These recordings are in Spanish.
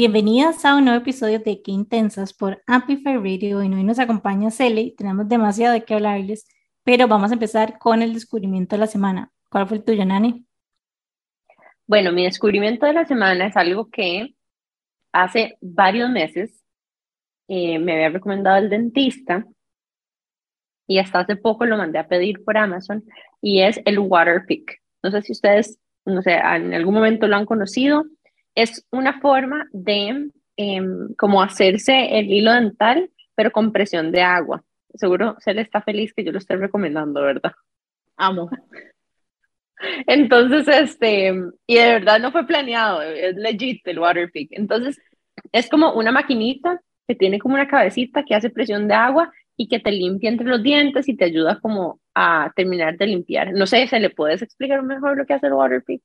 Bienvenidas a un nuevo episodio de Qué Intensas por Amplify Radio. Y hoy nos acompaña Cele tenemos demasiado de qué hablarles, pero vamos a empezar con el descubrimiento de la semana. ¿Cuál fue el tuyo, Nani? Bueno, mi descubrimiento de la semana es algo que hace varios meses eh, me había recomendado el dentista y hasta hace poco lo mandé a pedir por Amazon y es el Waterpik. No sé si ustedes, no sé, en algún momento lo han conocido es una forma de em, como hacerse el hilo dental, pero con presión de agua. Seguro se le está feliz que yo lo esté recomendando, ¿verdad? Amo. Entonces, este, y de verdad no fue planeado, es legit el Waterpik. Entonces, es como una maquinita que tiene como una cabecita que hace presión de agua y que te limpia entre los dientes y te ayuda como a terminar de limpiar. No sé, ¿se le puedes explicar mejor lo que hace el Waterpik?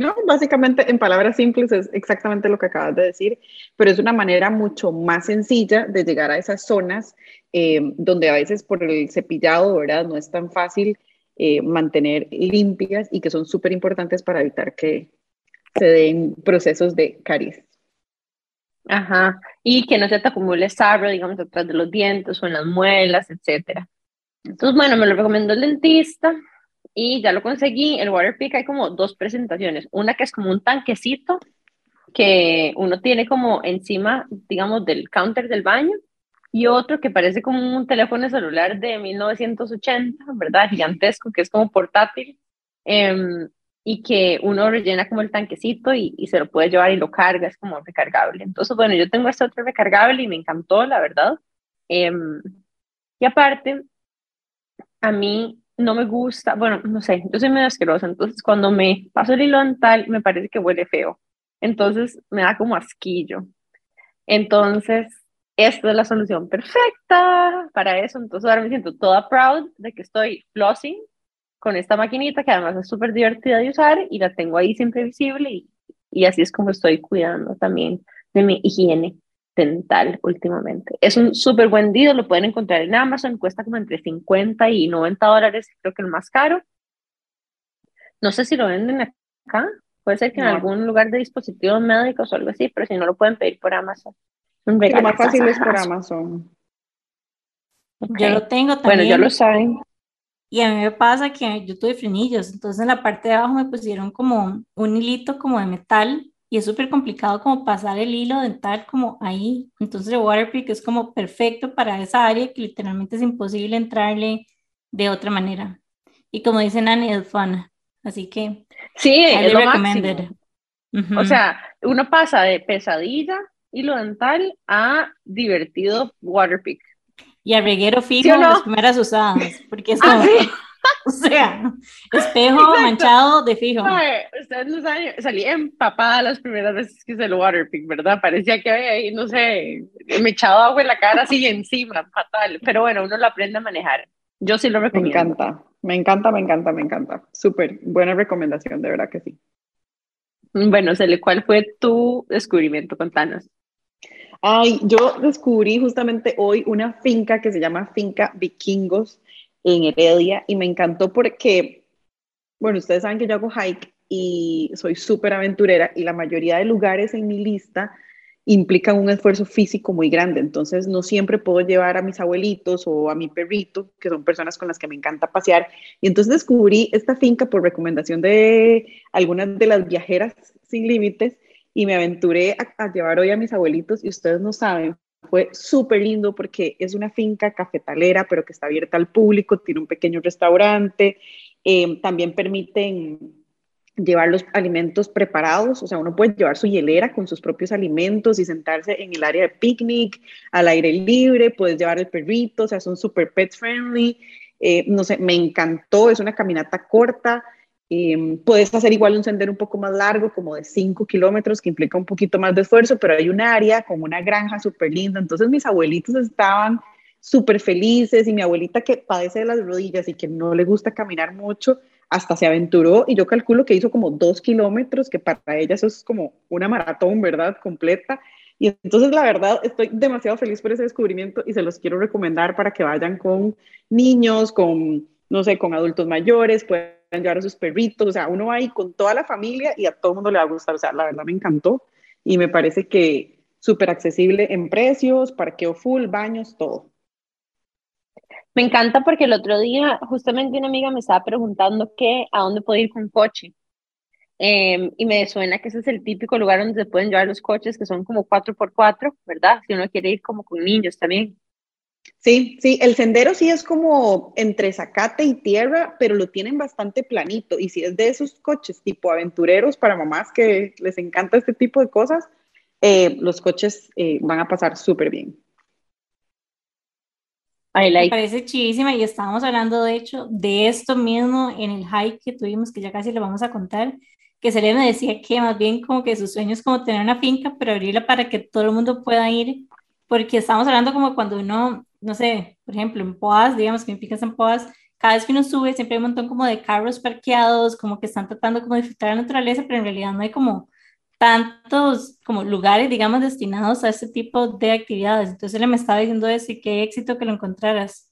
No, básicamente en palabras simples es exactamente lo que acabas de decir, pero es una manera mucho más sencilla de llegar a esas zonas eh, donde a veces por el cepillado, ¿verdad? No es tan fácil eh, mantener limpias y que son súper importantes para evitar que se den procesos de caries. Ajá, y que no se te acumule sarro, digamos, detrás de los dientes o en las muelas, etcétera. Entonces, bueno, me lo recomendó el dentista, y ya lo conseguí. El Waterpik hay como dos presentaciones. Una que es como un tanquecito que uno tiene como encima, digamos, del counter del baño y otro que parece como un teléfono celular de 1980, ¿verdad? Gigantesco, que es como portátil em, y que uno rellena como el tanquecito y, y, se lo puede llevar y lo carga, es como recargable. Entonces, bueno, yo tengo este otro recargable y me encantó, la verdad. Em, y aparte, a mí no me gusta, bueno, no sé, yo soy medio asquerosa, entonces cuando me paso el hilo dental me parece que huele feo, entonces me da como asquillo. Entonces, esta es la solución perfecta para eso, entonces ahora me siento toda proud de que estoy flossing con esta maquinita que además es súper divertida de usar y la tengo ahí siempre visible y, y así es como estoy cuidando también de mi higiene dental últimamente. Es un súper buen día, lo pueden encontrar en Amazon, cuesta como entre 50 y 90 dólares, creo que el más caro. No sé si lo venden acá, puede ser que en algún lugar de dispositivos médicos o algo así, pero si no lo pueden pedir por Amazon. lo más fácil es por Amazon. Yo lo tengo también. Bueno, ya lo saben. Y a mí me pasa que yo tuve frenillos, entonces en la parte de abajo me pusieron como un hilito como de metal y es súper complicado como pasar el hilo dental como ahí. Entonces el Waterpik es como perfecto para esa área que literalmente es imposible entrarle de otra manera. Y como dicen Annie, es fun. Así que... Sí, es lo máximo. O sea, uno pasa de pesadilla, hilo dental, a divertido Waterpik. Y a reguero fijo las primeras usadas, porque es ah, O sea, espejo manchado de fijo. ustedes no saben, salí empapada las primeras veces que hice el Waterpik, ¿verdad? Parecía que había ahí, no sé, me echado agua en la cara así encima, fatal. Pero bueno, uno lo aprende a manejar. Yo sí lo recomiendo. Me encanta, me encanta, me encanta, me encanta. Súper buena recomendación, de verdad que sí. Bueno, Cele, ¿cuál fue tu descubrimiento? Contanos. Ay, yo descubrí justamente hoy una finca que se llama Finca Vikingos en Heredia y me encantó porque, bueno, ustedes saben que yo hago hike y soy súper aventurera y la mayoría de lugares en mi lista implican un esfuerzo físico muy grande, entonces no siempre puedo llevar a mis abuelitos o a mi perrito, que son personas con las que me encanta pasear, y entonces descubrí esta finca por recomendación de algunas de las viajeras sin límites y me aventuré a, a llevar hoy a mis abuelitos y ustedes no saben, fue súper lindo porque es una finca cafetalera, pero que está abierta al público, tiene un pequeño restaurante, eh, también permiten llevar los alimentos preparados, o sea, uno puede llevar su hielera con sus propios alimentos y sentarse en el área de picnic, al aire libre, puedes llevar el perrito, o sea, son súper pet friendly, eh, no sé, me encantó, es una caminata corta, Em, puedes hacer igual un sendero un poco más largo, como de 5 kilómetros, que implica un poquito más de esfuerzo, pero hay un área como una granja súper linda. Entonces mis abuelitos estaban súper felices y mi abuelita que padece de las rodillas y que no le gusta caminar mucho, hasta se aventuró y yo calculo que hizo como 2 kilómetros, que para ella eso es como una maratón, ¿verdad? Completa. Y entonces la verdad estoy demasiado feliz por ese descubrimiento y se los quiero recomendar para que vayan con niños, con, no sé, con adultos mayores, pues llevar a sus perritos, o sea, uno va ahí con toda la familia y a todo el mundo le va a gustar, o sea, la verdad me encantó. y me parece que súper accesible en precios, parqueo full, baños, todo. Me encanta porque el otro día justamente una amiga me estaba preguntando que a dónde puedo ir con coche. Em, y me suena que ese es el típico lugar donde se pueden llevar los coches que son como 4x4, ¿verdad? Si uno quiere ir como con niños también. Sí, sí, el sendero sí es como entre zacate y tierra, pero lo tienen bastante planito. Y si es de esos coches tipo aventureros para mamás que les encanta este tipo de cosas, eh, los coches eh, van a pasar súper bien. Me parece chidísima y estábamos hablando de hecho de esto mismo en el hike que tuvimos, que ya casi lo vamos a contar, que Selena decía que más bien como que su sueño es como tener una finca, pero abrirla para que todo el mundo pueda ir, porque estamos hablando como cuando uno, no sé, por ejemplo, en Poas, digamos que en fincas en Poas, cada vez que uno sube siempre hay un montón como de carros parqueados, como que están tratando como de disfrutar la naturaleza, pero en realidad no hay como tantos como lugares, digamos, destinados a este tipo de actividades. Entonces él me estaba diciendo eso y qué éxito que lo encontraras.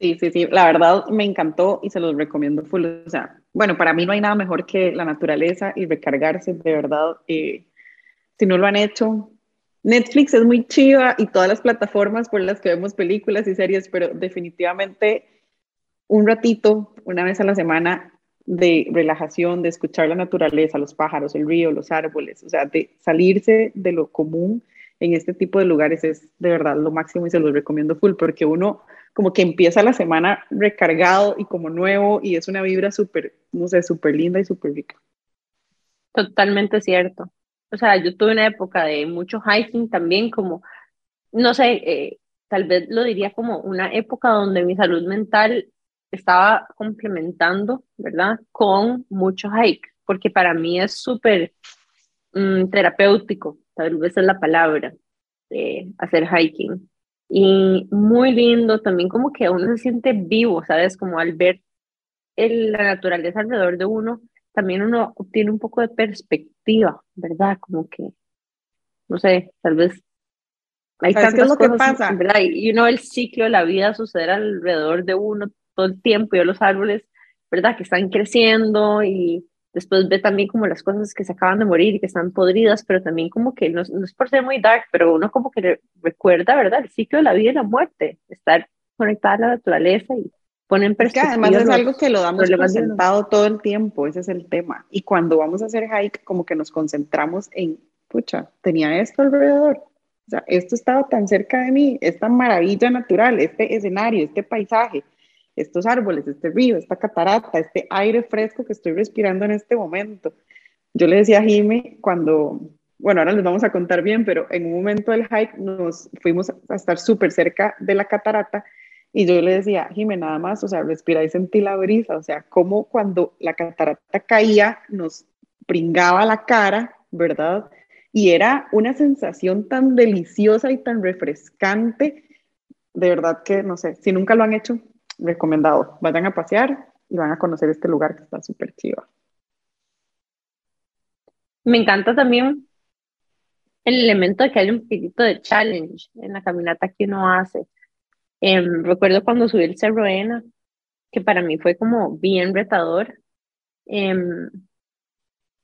Sí, sí, sí, la verdad me encantó y se los recomiendo full. O sea, bueno, para mí no hay nada mejor que la naturaleza y recargarse, de verdad. Eh, si no lo han hecho, Netflix es muy chiva y todas las plataformas por las que vemos películas y series, pero definitivamente un ratito, una vez a la semana, de relajación, de escuchar la naturaleza, los pájaros, el río, los árboles, o sea, de salirse de lo común en este tipo de lugares es de verdad lo máximo y se los recomiendo full porque uno como que empieza la semana recargado y como nuevo y es una vibra súper, no sé, súper linda y súper rica. Totalmente cierto. O sea, yo tuve una época de mucho hiking también, como, no sé, eh, tal vez lo diría como una época donde mi salud mental estaba complementando, ¿verdad? Con mucho hike, porque para mí es súper mm, terapéutico, tal vez es la palabra, de hacer hiking. Y muy lindo, también como que uno se siente vivo, ¿sabes? Como al ver el, la naturaleza alrededor de uno, también uno obtiene un poco de perspectiva, ¿verdad? Como que, no sé, tal vez hay tantas qué es lo que pasa? ¿verdad? Y uno el ciclo de la vida suceder alrededor de uno todo el tiempo y los árboles, ¿verdad? Que están creciendo y después ve también como las cosas que se acaban de morir y que están podridas, pero también como que no, es por ser muy dark, pero uno como que recuerda, ¿verdad? El ciclo de la vida y la muerte, estar conectada a la naturaleza y poner en perspectiva. Que además es algo que lo damos por sentado todo el tiempo, ese es el tema. Y cuando vamos a hacer hike, como que nos concentramos en, pucha, tenía esto alrededor. O sea, esto estaba tan cerca de mí, esta maravilla natural, este escenario, este paisaje estos árboles, este río, esta catarata, este aire fresco que estoy respirando en este momento. Yo le decía a Jime cuando, bueno, ahora les vamos a contar bien, pero en un momento del hike nos fuimos a estar súper cerca de la catarata y yo le decía, Jime, nada más, o sea, respira y sentí la brisa, o sea, como cuando la catarata caía nos pringaba la cara, ¿verdad? Y era una sensación tan deliciosa y tan refrescante, de verdad que, no sé, si nunca lo han hecho, recomendado. Vayan a pasear y van a conocer este lugar que está súper chido. Me encanta también el elemento de que hay un poquitito de challenge en la caminata que uno hace. Em, recuerdo cuando subí el Cerro Ena, que para mí fue como bien retador. Em,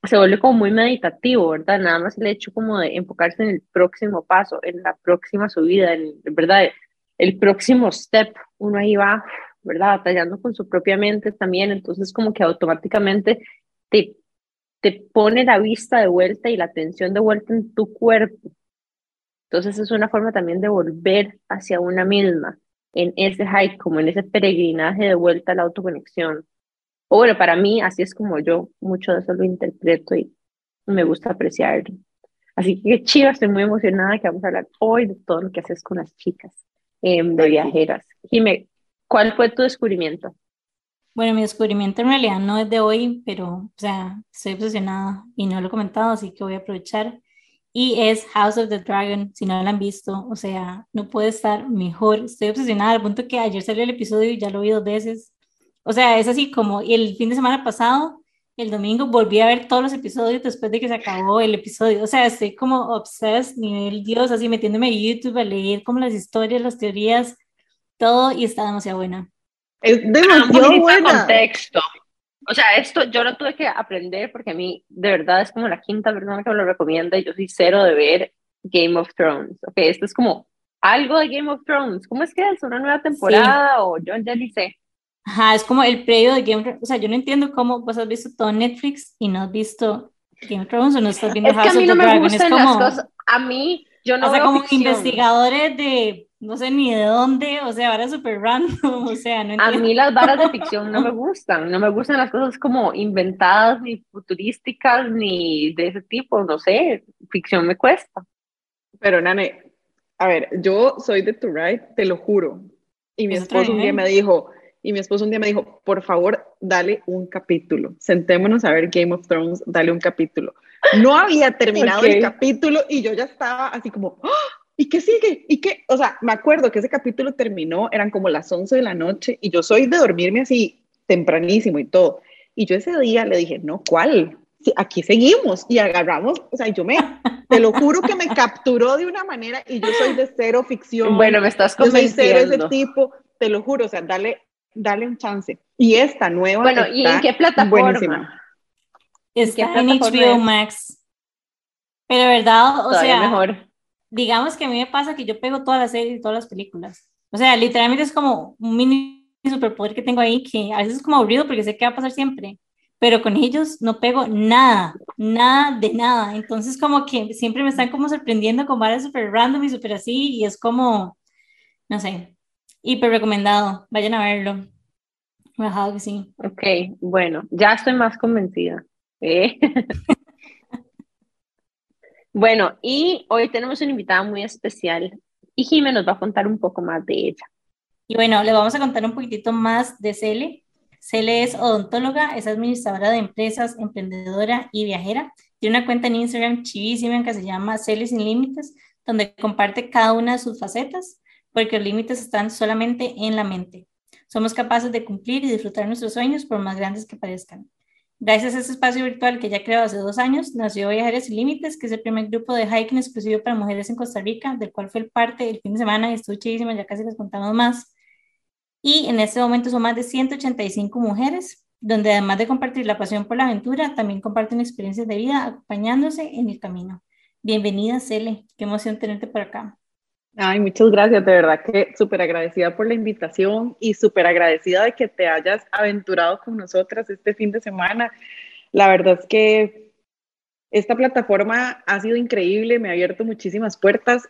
se vuelve como muy meditativo, ¿verdad? Nada más el hecho como de enfocarse en el próximo paso, en la próxima subida, en, ¿verdad? el próximo step, uno ahí va, ¿verdad? Batallando con su propia mente también, entonces como que automáticamente te, te pone la vista de vuelta y la atención de vuelta en tu cuerpo. Entonces es una forma también de volver hacia una misma, en ese hike, como en ese peregrinaje de vuelta a la autoconexión. O bueno, para mí así es como yo mucho de eso lo interpreto y me gusta apreciarlo. Así que chido, estoy muy emocionada que vamos a hablar hoy de todo lo que haces con las chicas. Em, de viajeras. Jime, ¿cuál fue tu descubrimiento? Bueno, mi descubrimiento en realidad no es de hoy, pero, o sea, estoy obsesionada y no lo he comentado, así que voy a aprovechar. Y es House of the Dragon, si no lo han visto, o sea, no puede estar mejor. Estoy obsesionada al punto que ayer salió el episodio y ya lo vi dos veces. O sea, es así como el fin de semana pasado el domingo volví a ver todos los episodios después de que se acabó el episodio. O sea, estoy como obsessed, nivel Dios, así metiéndome en YouTube a leer como las historias, las teorías, todo, y está demasiado buena. Es demasiado buena. Contexto. O sea, esto yo lo tuve que aprender porque a mí de verdad es como la quinta persona que me lo recomienda y yo soy cero de ver Game of Thrones. Ok, esto es como algo de Game of Thrones. ¿Cómo es que es? ¿Una nueva temporada? O yo ya ni sé. Ajá, es como el previo de Game of Thrones. O sea, yo no entiendo cómo vos has visto todo Netflix y no has visto Game of Thrones o no estás viendo es que a mí no me gustan las cosas. A mí, yo no O sea, como investigadores de no sé ni de dónde, o sea, ahora súper random, o sea, no entiendo. A mí las varas de ficción no me gustan, no me gustan las cosas como inventadas, ni futurísticas, ni de ese tipo, no sé, ficción me cuesta. Pero, Nane, a ver, yo soy de To Right, te lo juro. Y mi esposo un día me dijo, y mi esposo un día me dijo, por favor, dale un capítulo. Sentémonos a ver Game of Thrones, dale un capítulo. No había terminado el capítulo y yo ya estaba así como, ¡Ah! ¿Y qué sigue? ¿Y qué? O sea, me acuerdo que ese capítulo terminó, eran como las 11 de la noche y yo soy de dormirme así tempranísimo y todo. Y yo ese día le dije, no, ¿cuál? aquí seguimos y agarramos, o sea, yo me, te lo juro que me capturó de una manera y yo soy de cero ficción. Bueno, me estás convenciendo. Yo soy cero ese tipo, te lo juro, o sea, dale, dale un chance. Y esta nueva. Bueno, ¿y en qué plataforma? Está en HBO Max. Pero verdad, o sea, mejor. Digamos que a mí me pasa que yo pego todas las series y todas las películas. O sea, literalmente es como un mini superpoder que tengo ahí que a veces es como aburrido porque sé que va a pasar siempre pero con ellos no pego nada, nada de nada. Entonces como que siempre me están como sorprendiendo con varias súper random y súper así y es como, no sé, hiper recomendado, vayan a verlo. Bajado que sí. Ok, bueno, ya estoy más convencida. ¿eh? bueno, y hoy tenemos una invitada muy especial y Jimé nos va a contar un poco más de ella. Y bueno, le vamos a contar un poquitito más de Cele, Cele es odontóloga, es administradora de empresas, emprendedora y viajera. Tiene una cuenta en Instagram chivísima que se llama Cele Sin Límites, donde comparte cada una de sus facetas, porque los límites están solamente en la mente. Somos capaces de cumplir y disfrutar nuestros sueños por más grandes que parezcan. Gracias a este espacio virtual que ya creó hace dos años, nació Viajeres Sin Límites, que es el primer grupo de hiking exclusivo para mujeres en Costa Rica, del cual fue parte el fin de semana y estuvo chivísima, ya casi les contamos más y en este momento son más de 185 mujeres, donde además de compartir la pasión por la aventura, también comparten experiencias de vida acompañándose en el camino. Bienvenida, Cele, qué emoción tenerte por acá. Ay, muchas gracias, de verdad que súper agradecida por la invitación y súper agradecida de que te hayas aventurado con nosotras este fin de semana. La verdad es que esta plataforma ha sido increíble, me ha abierto muchísimas puertas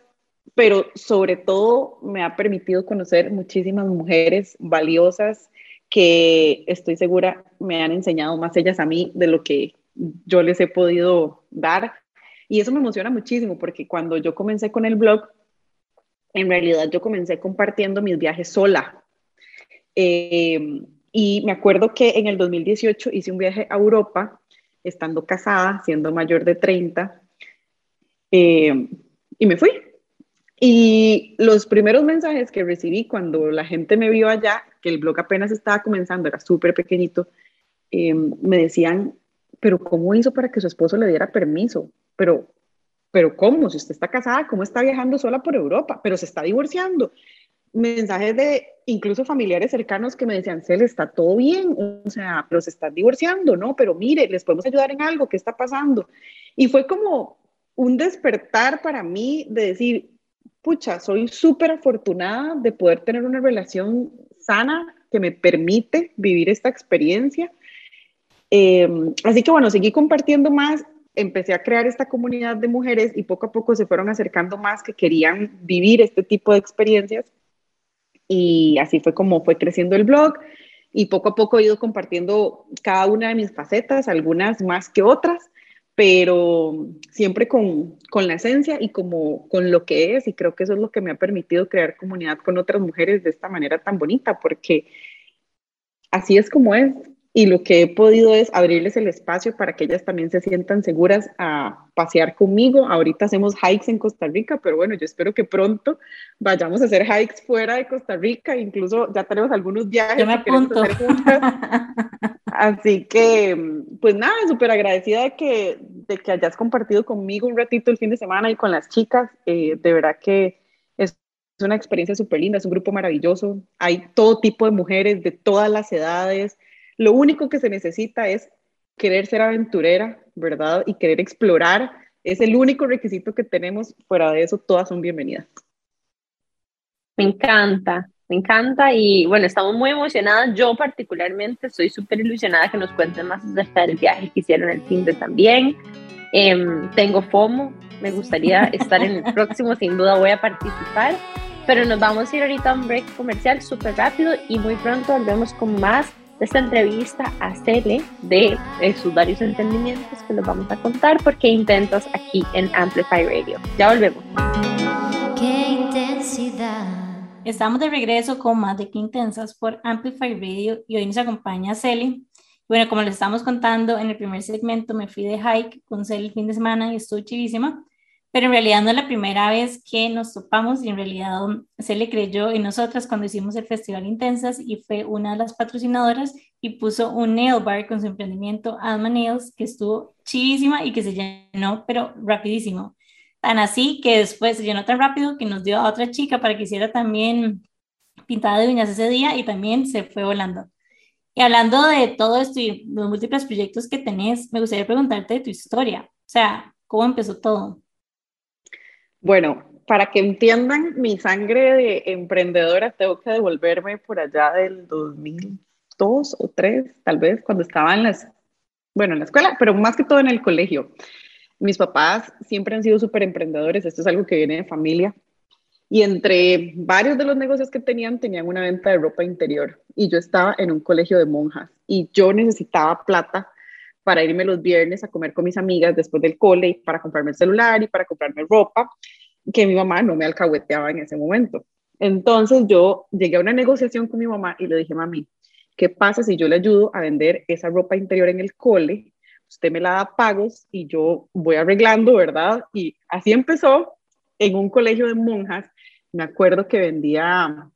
pero sobre todo me ha permitido conocer muchísimas mujeres valiosas que estoy segura me han enseñado más ellas a mí de lo que yo les he podido dar. Y eso me emociona muchísimo porque cuando yo comencé con el blog, en realidad yo comencé compartiendo mis viajes sola. Eh, y me acuerdo que en el 2018 hice un viaje a Europa, estando casada, siendo mayor de 30, eh, y me fui. Y los primeros mensajes que recibí cuando la gente me vio allá, que el blog apenas estaba comenzando, era súper pequeñito, em, me decían, pero ¿cómo hizo para que su esposo le diera permiso? Pero, pero ¿cómo? Si usted está casada, ¿cómo está viajando sola por Europa? Pero se está divorciando. Mensajes de incluso familiares cercanos que me decían, se le está todo bien, o sea, pero se está divorciando, ¿no? Pero mire, les podemos ayudar en algo, ¿qué está pasando? Y fue como un despertar para mí de decir, pucha, soy súper afortunada de poder tener una relación sana que me permite vivir esta experiencia. Em, así que bueno, seguí compartiendo más, empecé a crear esta comunidad de mujeres y poco a poco se fueron acercando más que querían vivir este tipo de experiencias. Y así fue como fue creciendo el blog y poco a poco he ido compartiendo cada una de mis facetas, algunas más que otras pero siempre con, con, la esencia y como con lo que es, y creo que eso es lo que me ha permitido crear comunidad con otras mujeres de esta manera tan bonita, porque así es como es, y lo que he podido es abrirles el espacio para que ellas también se sientan seguras a pasear conmigo. Ahorita hacemos hikes en Costa Rica, pero bueno, yo espero que pronto vayamos a hacer hikes fuera de Costa Rica, incluso ya tenemos algunos viajes yo me apunto. Así que, pues nada, súper agradecida de que, de que hayas compartido conmigo un ratito el fin de semana y con las chicas. Eh, de verdad que es una experiencia súper linda, es un grupo maravilloso. Hay todo tipo de mujeres de todas las edades Lo único que se necesita es querer ser aventurera, ¿verdad? Y querer explorar. Es el único requisito que tenemos. Fuera de eso, todas son bienvenidas. Me encanta, me encanta y bueno, estamos muy emocionadas. Yo particularmente estoy súper ilusionada que nos cuenten más acerca del viaje que hicieron el fin de también. Em, tengo FOMO, me gustaría estar en el próximo, sin duda voy a participar. Pero nos vamos a ir ahorita a un break comercial súper rápido y muy pronto volvemos con más de esta entrevista a Cele de, sus varios entendimientos que nos vamos a contar porque intentas aquí en Amplify Radio. Ya volvemos. Qué intensidad. Estamos de regreso con más de Qué Intensas por Amplify Radio y hoy nos acompaña Cele. Bueno, como les estamos contando en el primer segmento, me fui de hike con Cele el fin de semana y estuvo chivísima pero en realidad no es la primera vez que nos topamos y en realidad se le creyó en nosotras cuando hicimos el Festival Intensas y fue una de las patrocinadoras y puso un nail bar con su emprendimiento Alma Nails que estuvo chivísima y que se llenó pero rapidísimo. Tan así que después se llenó tan rápido que nos dio a otra chica para que hiciera también pintada de uñas ese día y también se fue volando. Y hablando de todo esto y los múltiples proyectos que tenés, me gustaría preguntarte de tu historia. O sea, ¿cómo empezó todo? Bueno, para que entiendan mi sangre de emprendedora, tengo que devolverme por allá del 2002 o 3, tal vez, cuando estaba en las, bueno, en la escuela, pero más que todo en el colegio. Mis papás siempre han sido súper emprendedores, esto es algo que viene de familia. Y entre varios de los negocios que tenían, tenían una venta de ropa interior. Y yo estaba en un colegio de monjas y yo necesitaba plata para irme los viernes a comer con mis amigas después del cole y para comprarme el celular y para comprarme ropa, que mi mamá no me alcahueteaba en ese momento. Entonces yo llegué a una negociación con mi mamá y le dije, mami, ¿qué pasa si yo le ayudo a vender esa ropa interior en el cole? Usted me la da pagos y yo voy arreglando, ¿verdad? Y así empezó en un colegio de monjas. Me acuerdo que vendía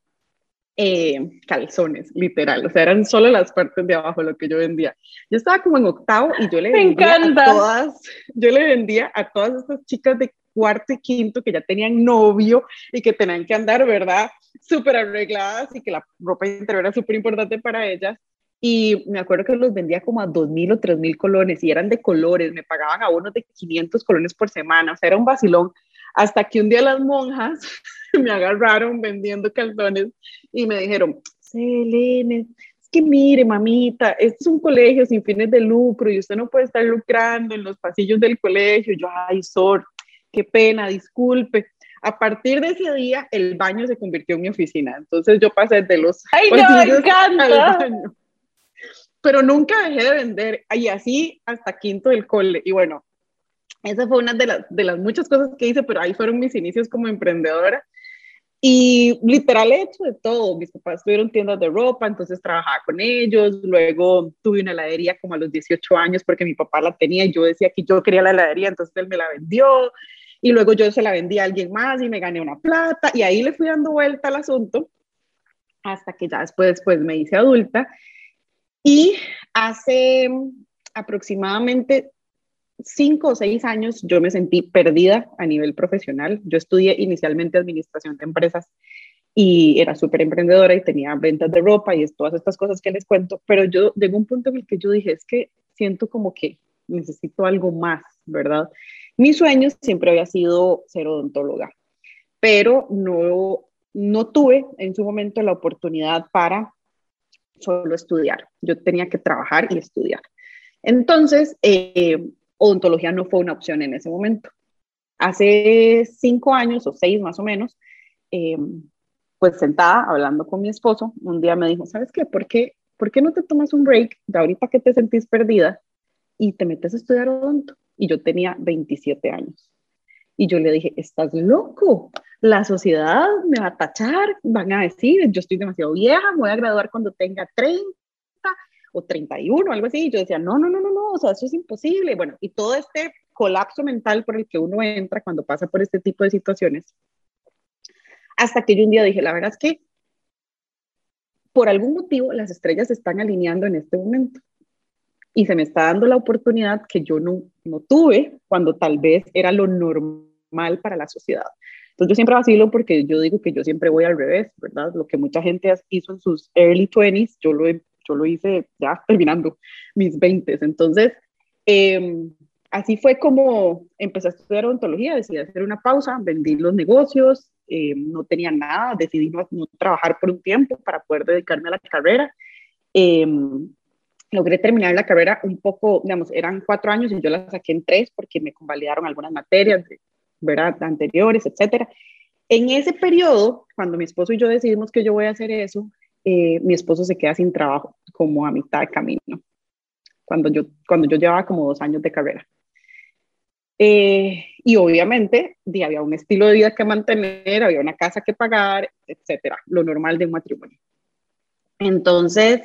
eh, calzones, literal, o sea, eran solo las partes de abajo lo que yo vendía. Yo estaba como en octavo y yo le vendía a todas, yo le vendía a todas estas chicas de cuarto y quinto que ya tenían novio y que tenían que andar, ¿verdad? Súper arregladas y que la ropa interior era súper importante para ellas. Y me acuerdo que los vendía como a dos mil o tres mil colones y eran de colores, me pagaban a unos de 500 colones por semana, o sea, era un vacilón. Hasta que un día las monjas me agarraron vendiendo calzones y me dijeron, Selene, es que mire, mamita, este es un colegio sin fines de lucro y usted no puede estar lucrando en los pasillos del colegio. yo, ay, Sor, qué pena, disculpe. A partir de ese día, el baño se convirtió en mi oficina. Entonces yo pasé de los ¡Ay, no, me encanta! Pero nunca dejé de vender. Y así hasta quinto del cole. Y bueno, esa fue una de las, de las muchas cosas que hice, pero ahí fueron mis inicios como emprendedora. Y literal he hecho de todo. Mis papás tuvieron tiendas de ropa, entonces trabajaba con ellos. Luego tuve una heladería como a los 18 años porque mi papá la tenía y yo decía que yo quería la heladería, entonces él me la vendió. Y luego yo se la vendí a alguien más y me gané una plata. Y ahí le fui dando vuelta al asunto hasta que ya después pues, me hice adulta. Y hace aproximadamente cinco o seis años yo me sentí perdida a nivel profesional. Yo estudié inicialmente administración de empresas y era súper emprendedora y tenía ventas de ropa y todas estas cosas que les cuento, pero yo llegó un punto en el que yo dije, es que siento como que necesito algo más, ¿verdad? Mi sueño siempre había sido ser odontóloga, pero no, no tuve en su momento la oportunidad para solo estudiar. Yo tenía que trabajar y estudiar. Entonces, eh, odontología no fue una opción en ese momento. Hace cinco años o seis más o menos, eh, pues sentada hablando con mi esposo, un día me dijo, ¿sabes qué? ¿Por qué, ¿por qué no te tomas un break de ahorita que te sentís perdida y te metes a estudiar odonto? Y yo tenía 27 años. Y yo le dije, estás loco, la sociedad me va a tachar, van a decir, yo estoy demasiado vieja, me voy a graduar cuando tenga 30 o 31, algo así. Y yo decía, no, no, no, no, no, o sea, eso es imposible. Bueno, y todo este colapso mental por el que uno entra cuando pasa por este tipo de situaciones. Hasta que yo un día dije, la verdad es que por algún motivo las estrellas se están alineando en este momento. Y se me está dando la oportunidad que yo no, no tuve cuando tal vez era lo normal para la sociedad. Entonces yo siempre vacilo porque yo digo que yo siempre voy al revés, ¿verdad? Lo que mucha gente hizo en sus early 20s, yo lo yo lo hice ya terminando mis 20. Entonces, em, así fue como empecé a estudiar odontología, decidí hacer una pausa, vendí los negocios, em, no tenía nada, decidí no, trabajar por un tiempo para poder dedicarme a la carrera. Em, logré terminar la carrera un poco, digamos, eran cuatro años y yo la saqué en tres porque me convalidaron algunas materias, ¿verdad? Anteriores, etcétera. En ese periodo, cuando mi esposo y yo decidimos que yo voy a hacer eso, eh, mi esposo se queda sin trabajo como a mitad de camino, cuando yo, cuando yo llevaba como dos años de carrera. Eh, y obviamente había un estilo de vida que mantener, había una casa que pagar, etcétera, lo normal de un matrimonio. Entonces,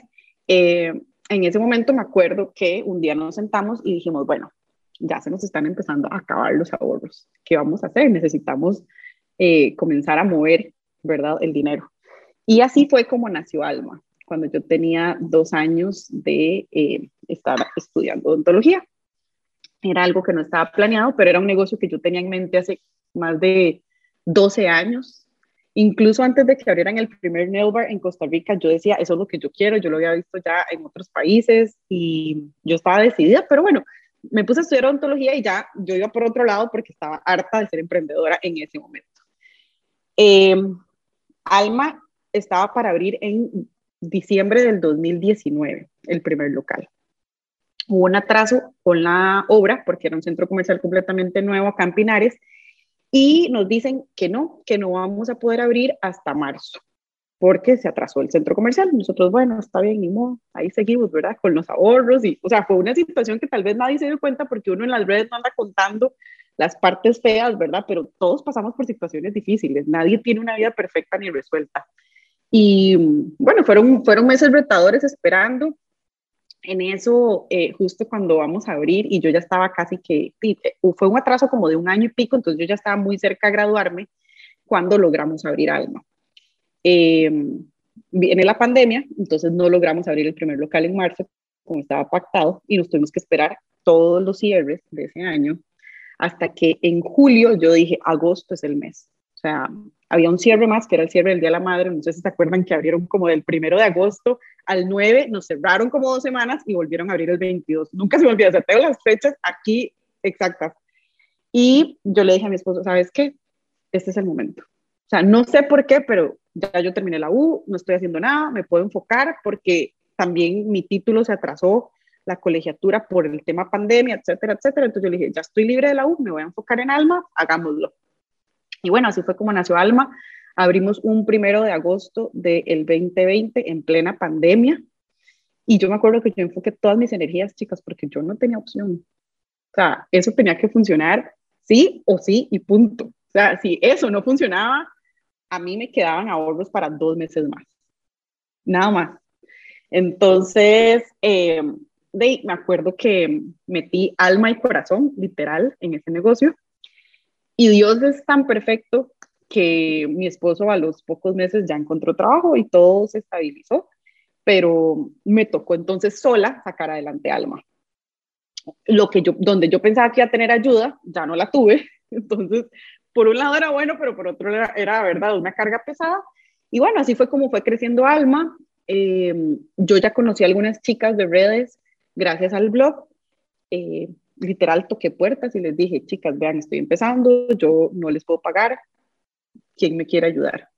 eh, en ese momento me acuerdo que un día nos sentamos y dijimos, bueno, ya se nos están empezando a acabar los ahorros. ¿Qué vamos a hacer? Necesitamos eh, comenzar a mover, ¿verdad? El dinero. Y así fue como nació Alma, cuando yo tenía dos años de eh, estar estudiando odontología. Era algo que no estaba planeado, pero era un negocio que yo tenía en mente hace más de 12 años Incluso antes de que abrieran el primer nail en Costa Rica, yo decía, eso es lo que yo quiero, yo lo había visto ya en otros países y yo estaba decidida, pero bueno, me puse a estudiar odontología y ya yo iba por otro lado porque estaba harta de ser emprendedora en ese momento. Em, Alma estaba para abrir en diciembre del 2019, el primer local. Hubo un atraso con la obra porque era un centro comercial completamente nuevo acá en Pinares y nos dicen que no, que no vamos a poder abrir hasta marzo, porque se atrasó el centro comercial. Nosotros, bueno, está bien, ni modo, ahí seguimos, ¿verdad? Con los ahorros y, o sea, fue una situación que tal vez nadie se dio cuenta porque uno en las redes no anda contando las partes feas, ¿verdad? Pero todos pasamos por situaciones difíciles, nadie tiene una vida perfecta ni resuelta. Y bueno, fueron, fueron meses retadores esperando, en eso, eh, justo cuando vamos a abrir, y yo ya estaba casi que, eh, fue un atraso como de un año y pico, entonces yo ya estaba muy cerca de graduarme cuando logramos abrir Alma. Em, viene la pandemia, entonces no logramos abrir el primer local en marzo, como estaba pactado, y nos tuvimos que esperar todos los cierres de ese año, hasta que en julio yo dije, agosto es el mes. O sea, había un cierre más, que era el cierre del Día de la Madre, no sé si se acuerdan que abrieron como del primero de agosto al 9, nos cerraron como dos semanas y volvieron a abrir el 22. Nunca se me olvida, o sea, tengo las fechas aquí exactas. Y yo le dije a mi esposo, ¿sabes qué? Este es el momento. O sea, no sé por qué, pero ya yo terminé la U, no estoy haciendo nada, me puedo enfocar porque también mi título se atrasó, la colegiatura por el tema pandemia, etcétera, etcétera. Entonces yo le dije, ya estoy libre de la U, me voy a enfocar en Alma, hagámoslo. Y bueno, así fue como nació Alma. Abrimos un primero de agosto del 2020 en plena pandemia. Y yo me acuerdo que yo enfoqué todas mis energías, chicas, porque yo no tenía opción. O sea, eso tenía que funcionar sí o sí y punto. O sea, si eso no funcionaba, a mí me quedaban ahorros para dos meses más. Nada más. Entonces, eh, de, me acuerdo que metí alma y corazón, literal, en ese negocio. Y Dios es tan perfecto que mi esposo a los pocos meses ya encontró trabajo y todo se estabilizó, pero me tocó entonces sola sacar adelante Alma. Lo que yo, donde yo pensaba que iba a tener ayuda, ya no la tuve. Entonces, por un lado era bueno, pero por otro era, era verdad, una carga pesada. Y bueno, así fue como fue creciendo Alma. Em, yo ya conocí a algunas chicas de redes gracias al blog. Eh, literal toqué puertas y les dije, chicas, vean, estoy empezando, yo no les puedo pagar, ¿quién me quiere ayudar?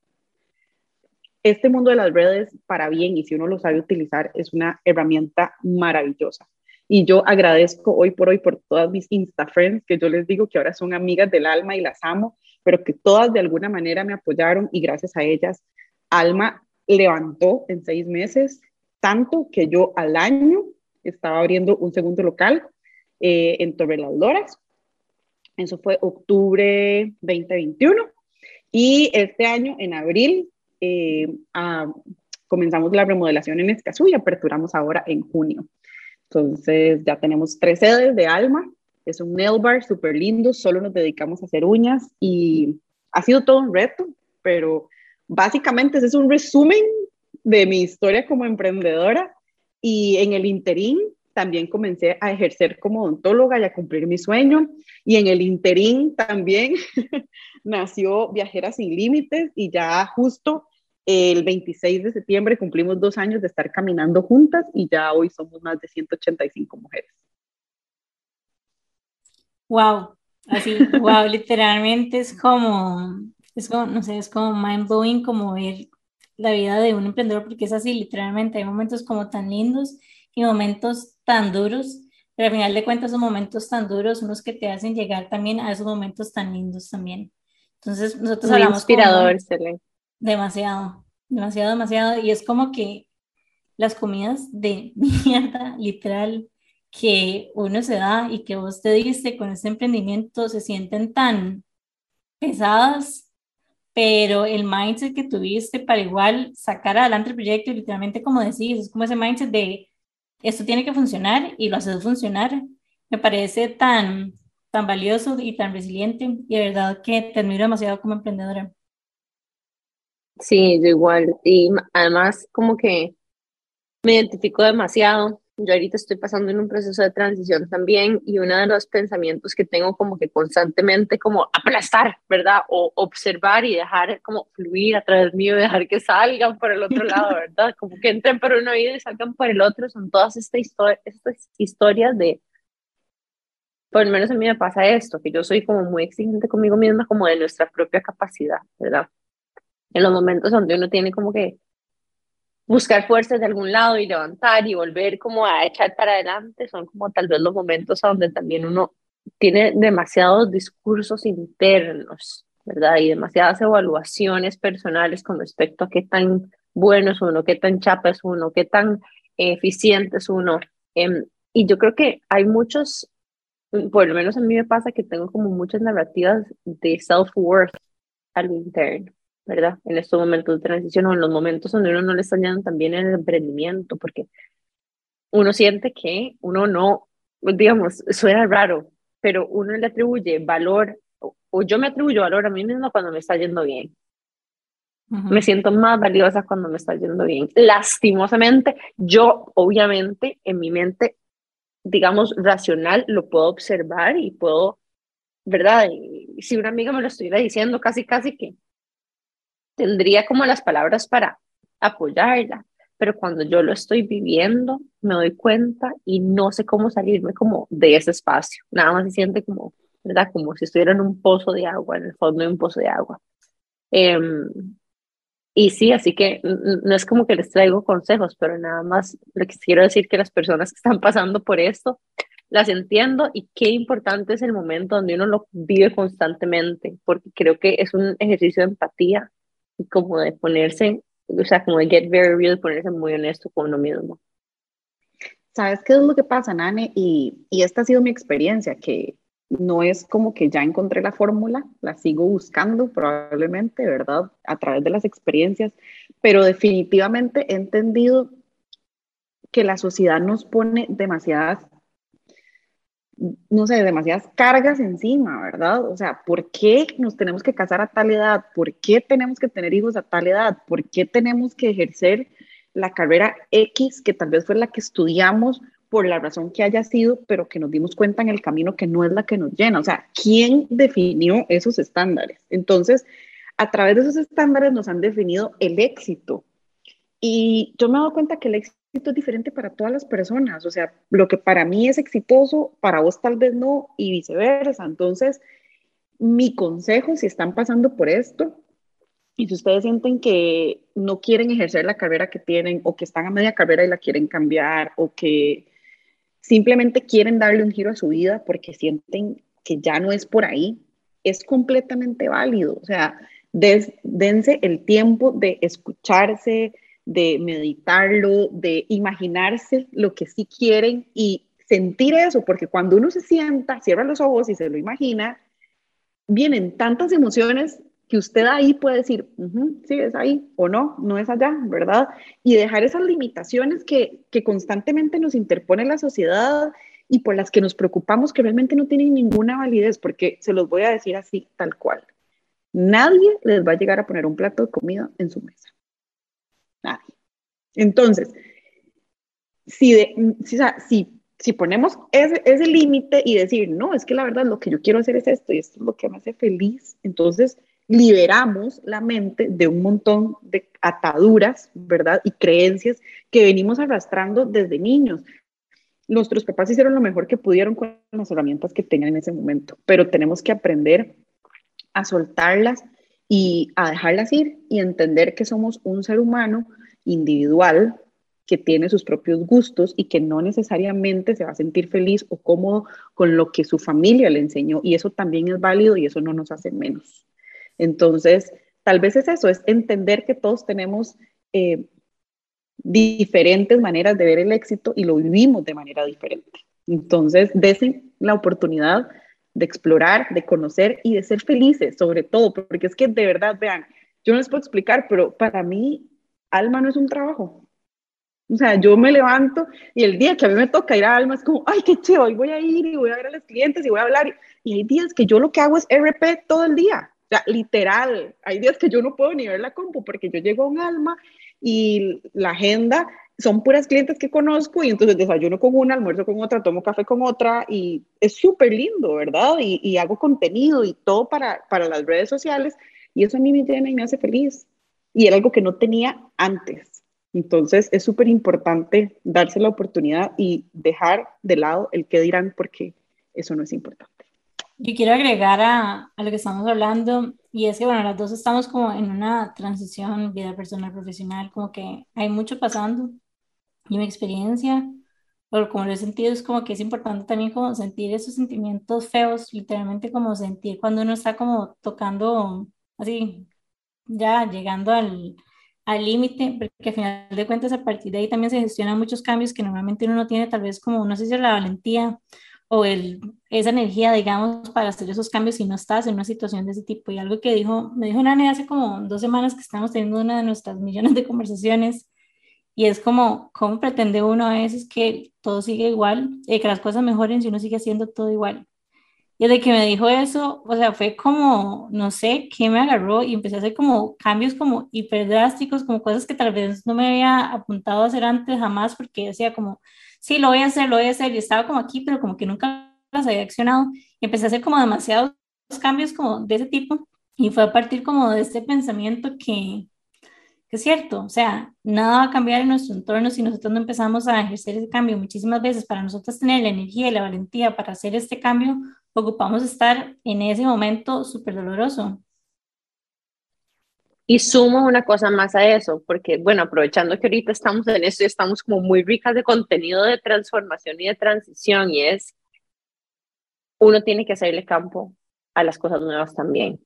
Este mundo de las redes, para bien y si uno lo sabe utilizar, es una herramienta maravillosa. Y yo agradezco hoy por hoy por todas mis Insta Friends, que yo les digo que ahora son amigas del alma y las amo, pero que todas de alguna manera me apoyaron y gracias a ellas, Alma levantó en seis meses, tanto que yo al año estaba abriendo un segundo local eh, en Torre Las Loras. Eso fue octubre 2021. Y este año, en abril, eh, comenzamos la remodelación en Escazú y aperturamos ahora en junio. Entonces ya tenemos tres sedes de Alma. Es un nail bar súper lindo, solo nos dedicamos a hacer uñas y ha sido todo un reto, pero básicamente ese es un resumen de mi historia como emprendedora y en el interín también comencé a ejercer como odontóloga y a cumplir mi sueño. Y en el interín también nació Viajeras sin Límites y ya justo El 26 de septiembre cumplimos dos años de estar caminando juntas y ya hoy somos más de 185 mujeres. Wow, así, wow, literalmente es como, es como, no sé, es como mind blowing como ver la vida de un emprendedor porque es así, literalmente hay momentos como tan lindos y momentos tan duros, pero al final de cuentas son momentos tan duros unos que te hacen llegar también a esos momentos tan lindos también. Entonces nosotros Muy hablamos inspirador, como, demasiado, demasiado, demasiado y es como que las comidas de mierda, literal, que uno se da y que vos te diste con este emprendimiento se sienten tan pesadas, pero el mindset que tuviste para igual sacar adelante el proyecto, literalmente como decís, es como ese mindset de esto tiene que funcionar y lo haces funcionar, me parece tan, tan valioso y tan resiliente y de verdad que te admiro demasiado como emprendedora. Sí, yo igual. Y además como que me identifico demasiado yo ahorita estoy pasando en un proceso de transición también y uno de los pensamientos que tengo como que constantemente como aplastar, ¿verdad? O observar y dejar como fluir a través mío, dejar que salgan por el otro lado, ¿verdad? Como que entren por un oído y salgan por el otro, son todas esta estas historias de, por lo menos a mí me pasa esto, que yo soy como muy exigente conmigo misma, como de nuestra propia capacidad, ¿verdad? En los momentos donde uno tiene como que buscar fuerzas de algún lado y levantar y volver como a echar para adelante, son como tal vez los momentos donde también uno tiene demasiados discursos internos, ¿verdad? Y demasiadas evaluaciones personales con respecto a qué tan bueno es uno, qué tan chapa es uno, qué tan eficiente es uno. Em, y yo creo que hay muchos, por lo menos a mí me pasa que tengo como muchas narrativas de self-worth al interno. ¿Verdad? En estos momentos de transición o en los momentos donde uno no le está yendo también en el emprendimiento, porque uno siente que uno no, digamos, suena raro, pero uno le atribuye valor, o, yo me atribuyo valor a mí mismo cuando me está yendo bien. Me siento más valiosa cuando me está yendo bien. Lastimosamente, yo obviamente en mi mente, digamos, racional, lo puedo observar y puedo, ¿verdad? Y si una amiga me lo estuviera diciendo, casi, casi que tendría como las palabras para apoyarla, pero cuando yo lo estoy viviendo, me doy cuenta y no sé cómo salirme como de ese espacio. Nada más se siente como, ¿verdad? Como si estuviera en un pozo de agua, en el fondo de un pozo de agua. Em, y sí, así que no es como que les traigo consejos, pero nada más les quiero decir que las personas que están pasando por esto, las entiendo y qué importante es el momento donde uno lo vive constantemente, porque creo que es un ejercicio de empatía como de ponerse, o sea, como de get very real, ponerse muy honesto con uno mismo. ¿Sabes qué es lo que pasa, Nane? Y, y esta ha sido mi experiencia, que no es como que ya encontré la fórmula, la sigo buscando probablemente, ¿verdad? A través de las experiencias, pero definitivamente he entendido que la sociedad nos pone demasiadas no sé, demasiadas cargas encima, ¿verdad? O sea, ¿por qué nos tenemos que casar a tal edad? ¿Por qué tenemos que tener hijos a tal edad? ¿Por qué tenemos que ejercer la carrera X, que tal vez fue la que estudiamos por la razón que haya sido, pero que nos dimos cuenta en el camino que no es la que nos llena? O sea, ¿quién definió esos estándares? Entonces, a través de esos estándares nos han definido el éxito. Y yo me he dado cuenta que el éxito es diferente para todas las personas. O sea, lo que para mí es exitoso, para vos tal vez no, y viceversa. Entonces, mi consejo, si están pasando por esto, y si ustedes sienten que no quieren ejercer la carrera que tienen, o que están a media carrera y la quieren cambiar, o que simplemente quieren darle un giro a su vida porque sienten que ya no es por ahí, es completamente válido. O sea, dense el tiempo de escucharse, de meditarlo, de imaginarse lo que sí quieren y sentir eso, porque cuando uno se sienta, cierra los ojos y se lo imagina, vienen tantas emociones que usted ahí puede decir, sí, es ahí o no, no es allá, ¿verdad? Y dejar esas limitaciones que, que constantemente nos interpone la sociedad y por las que nos preocupamos que realmente no tienen ninguna validez, porque se los voy a decir así, tal cual. Nadie les va a llegar a poner un plato de comida en su mesa. Entonces, si, si, si, ponemos ese, ese límite y decir, no, es que la verdad lo que yo quiero hacer es esto y esto es lo que me hace feliz, entonces liberamos la mente de un montón de ataduras, ¿verdad? Y creencias que venimos arrastrando desde niños. Nuestros papás hicieron lo mejor que pudieron con las herramientas que tenían en ese momento, pero tenemos que aprender a soltarlas y a dejarlas ir y entender que somos un ser humano individual que tiene sus propios gustos y que no necesariamente se va a sentir feliz o cómodo con lo que su familia le enseñó. Y eso también es válido y eso no nos hace menos. Entonces, tal vez es eso, es entender que todos tenemos eh, diferentes maneras de ver el éxito y lo vivimos de manera diferente. Entonces, desen la oportunidad de explorar, de conocer y de ser felices, sobre todo, porque es que de verdad, vean, yo no les puedo explicar, pero para mí, alma no es un trabajo. O sea, yo me levanto y el día que a mí me toca ir a Alma es como, ay, qué chido, hoy voy a ir y voy a ver a los clientes y voy a hablar. Y hay días que yo lo que hago es RP todo el día. O sea, literal, hay días que yo no puedo ni ver la compu porque yo llego a un Alma y la agenda son puras clientes que conozco y entonces desayuno con una, almuerzo con otra, tomo café con otra y es súper lindo, ¿verdad? Y, y, hago contenido y todo para, para las redes sociales y eso a mí me llena y me hace feliz. Y era algo que no tenía antes. Entonces es súper importante darse la oportunidad y dejar de lado el que dirán porque eso no es importante. Yo quiero agregar a, a, lo que estamos hablando y es que, bueno, las dos estamos como en una transición vida personal, profesional, como que hay mucho pasando y mi experiencia, o como lo he sentido, es como que es importante también como sentir esos sentimientos feos, literalmente como sentir cuando uno está como tocando así, ya llegando al al límite, porque al final de cuentas a partir de ahí también se gestionan muchos cambios que normalmente uno no tiene tal vez como, no sé si la valentía o el, esa energía, digamos, para hacer esos cambios si no estás en una situación de ese tipo. Y algo que dijo, me dijo Nane hace como dos semanas que estamos teniendo una de nuestras millones de conversaciones y es como, ¿cómo pretende uno a veces que todo siga igual, y que las cosas mejoren si uno sigue haciendo todo igual? Y desde que me dijo eso, o sea, fue como, no sé, qué me agarró y empecé a hacer como cambios como hiper drásticos, como cosas que tal vez no me había apuntado a hacer antes jamás, porque decía como, sí, lo voy a hacer, lo voy a hacer, y estaba como aquí, pero como que nunca las había accionado. Y empecé a hacer como demasiados cambios como de ese tipo, y fue a partir como de este pensamiento que es cierto, o sea, nada va a cambiar en nuestro entorno si nosotros no empezamos a ejercer ese cambio. Muchísimas veces para nosotros tener la energía y la valentía para hacer este cambio, ocupamos estar en ese momento súper doloroso. Y sumo una cosa más a eso, porque bueno, aprovechando que ahorita estamos en esto y estamos como muy ricas de contenido de transformación y de transición, y es, uno tiene que hacerle campo a las cosas nuevas también.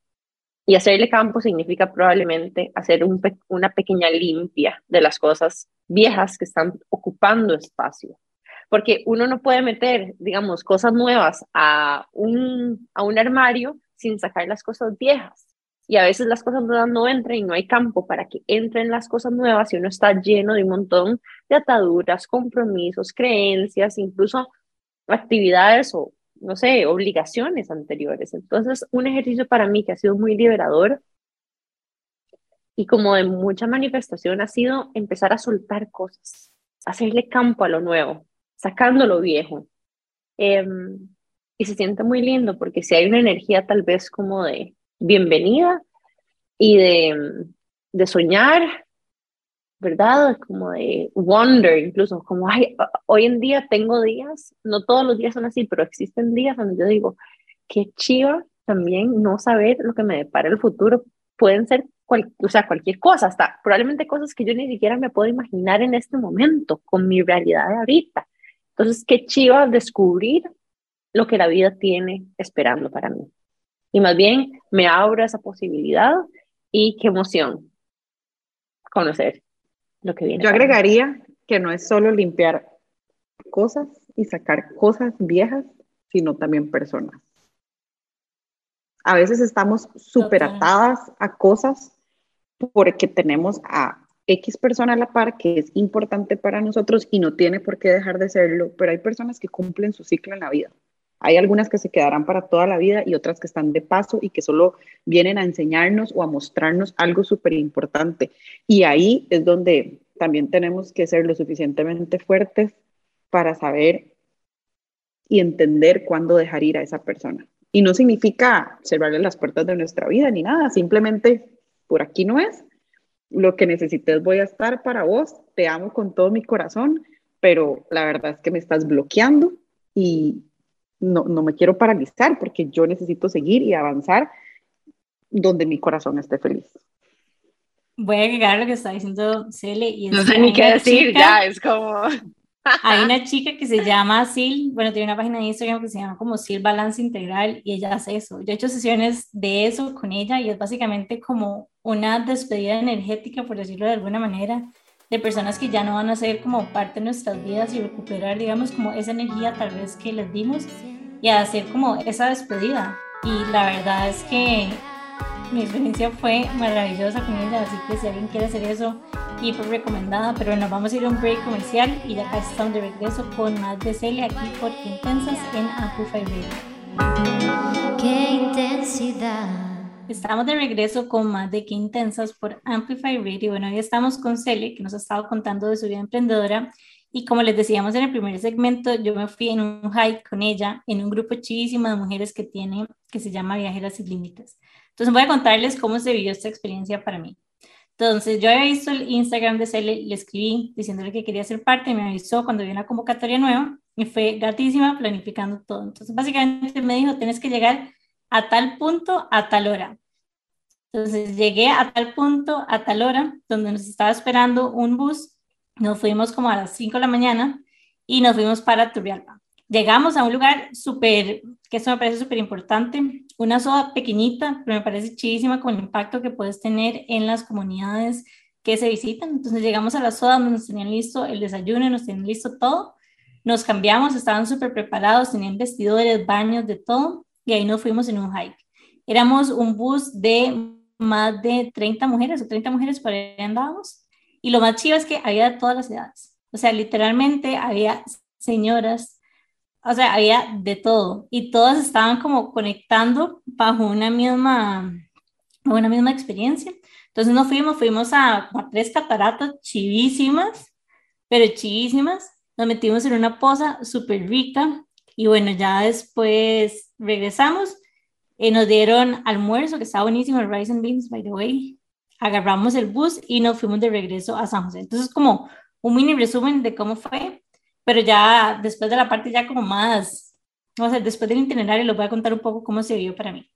Y hacerle campo significa probablemente hacer un una pequeña limpia de las cosas viejas que están ocupando espacio porque uno no puede meter, digamos, cosas nuevas a un, a un armario sin sacar las cosas viejas. Y a veces las cosas nuevas no entran y no hay campo para que entren las cosas nuevas y uno está lleno de un montón de ataduras, compromisos, creencias, incluso actividades o, no sé, obligaciones anteriores. Entonces, un ejercicio para mí que ha sido muy liberador y como de mucha manifestación ha sido empezar a soltar cosas, hacerle campo a lo nuevo, sacando lo viejo. Em, y se siente muy lindo porque si hay una energía tal vez como de bienvenida y de, de soñar, ¿verdad? Como de wonder, incluso como, ay, hoy en día tengo días, no todos los días son así, pero existen días donde yo digo, qué chiva también no saber lo que me depara el futuro. Pueden ser, o sea, cualquier cosa, hasta probablemente cosas que yo ni siquiera me puedo imaginar en este momento, con mi realidad de ahorita. Entonces, qué chiva descubrir lo que la vida tiene esperando para mí. Y más bien me abro esa posibilidad y qué emoción conocer lo que viene. Yo agregaría que no es solo limpiar cosas y sacar cosas viejas, sino también personas. A veces estamos súper atadas a cosas porque tenemos a X persona a la par que es importante para nosotros y no tiene por qué dejar de serlo, pero hay personas que cumplen su ciclo en la vida. Hay algunas que se quedarán para toda la vida y otras que están de paso y que solo vienen a enseñarnos o a mostrarnos algo súper importante. Y ahí es donde también tenemos que ser lo suficientemente fuertes para saber y entender cuándo dejar ir a esa persona. y no significa cerrarle las puertas de nuestra vida ni nada, simplemente por aquí no es. Lo que necesites voy a estar para vos, te amo con todo mi corazón, pero la verdad es que me estás bloqueando y no, no me quiero paralizar porque yo necesito seguir y avanzar donde mi corazón esté feliz. Voy a agregar lo que está diciendo Cele. Y no sé ni qué decir, ya es como... Hay una chica que se llama Sil, bueno, tiene una página de Instagram que se llama como Sil Balance Integral y ella hace eso. Yo he hecho sesiones de eso con ella y es básicamente como una despedida energética, por decirlo de alguna manera, de personas que ya no van a ser como parte de nuestras vidas y recuperar, digamos, como esa energía tal vez que les dimos y hacer como esa despedida. Y la verdad es que mi experiencia fue maravillosa con ella, así que si alguien quiere hacer eso, fue recomendada, pero nos vamos a ir a un break comercial y ya casi estamos de regreso con más de Celia aquí por Intensas en Amplify Radio. ¡Qué intensidad! Estamos de regreso con más de Qué Intensas por Amplify Radio. Bueno, hoy estamos con Celia, que nos ha estado contando de su vida emprendedora. Y como les decíamos en el primer segmento, yo me fui en un hike con ella, en un grupo chivísimo de mujeres que tiene, que se llama Viajeras Sin Límites. Entonces voy a contarles cómo se vivió esta experiencia para mí. Entonces yo había visto el Instagram de Cele, le escribí diciéndole que quería ser parte, me avisó cuando vi una convocatoria nueva y fue gratísima planificando todo. Entonces básicamente me dijo, tienes que llegar a tal punto, a tal hora. Entonces llegué a tal punto, a tal hora, donde nos estaba esperando un bus. Nos fuimos como a las 5 de la mañana y nos fuimos para Turrialba. Llegamos a un lugar súper, que eso me parece súper importante, una soda pequeñita, pero me parece chidísima con el impacto que puedes tener en las comunidades que se visitan. Entonces llegamos a la soda donde nos tenían listo el desayuno, nos tenían listo todo. Nos cambiamos, estaban súper preparados, tenían vestidores, baños, de todo. Y ahí nos fuimos en un hike. Éramos un bus de más de 30 mujeres o 30 mujeres por ahí andábamos. Y lo más chido es que había de todas las edades. O sea, literalmente había señoras, o sea, había de todo. Y todas estaban como conectando bajo una misma, una misma experiencia. Entonces nos fuimos, fuimos a, a tres cataratas chivísimas, pero chivísimas. Nos metimos en una poza súper rica. Y bueno, ya después regresamos eh, nos dieron almuerzo, que estaba buenísimo, el rice and beans, by the way. Agarramos el bus y nos fuimos de regreso a San José. Entonces, como un mini resumen de cómo fue, pero ya después de la parte ya como más, o sea, después del itinerario les voy a contar un poco cómo se vio para mí.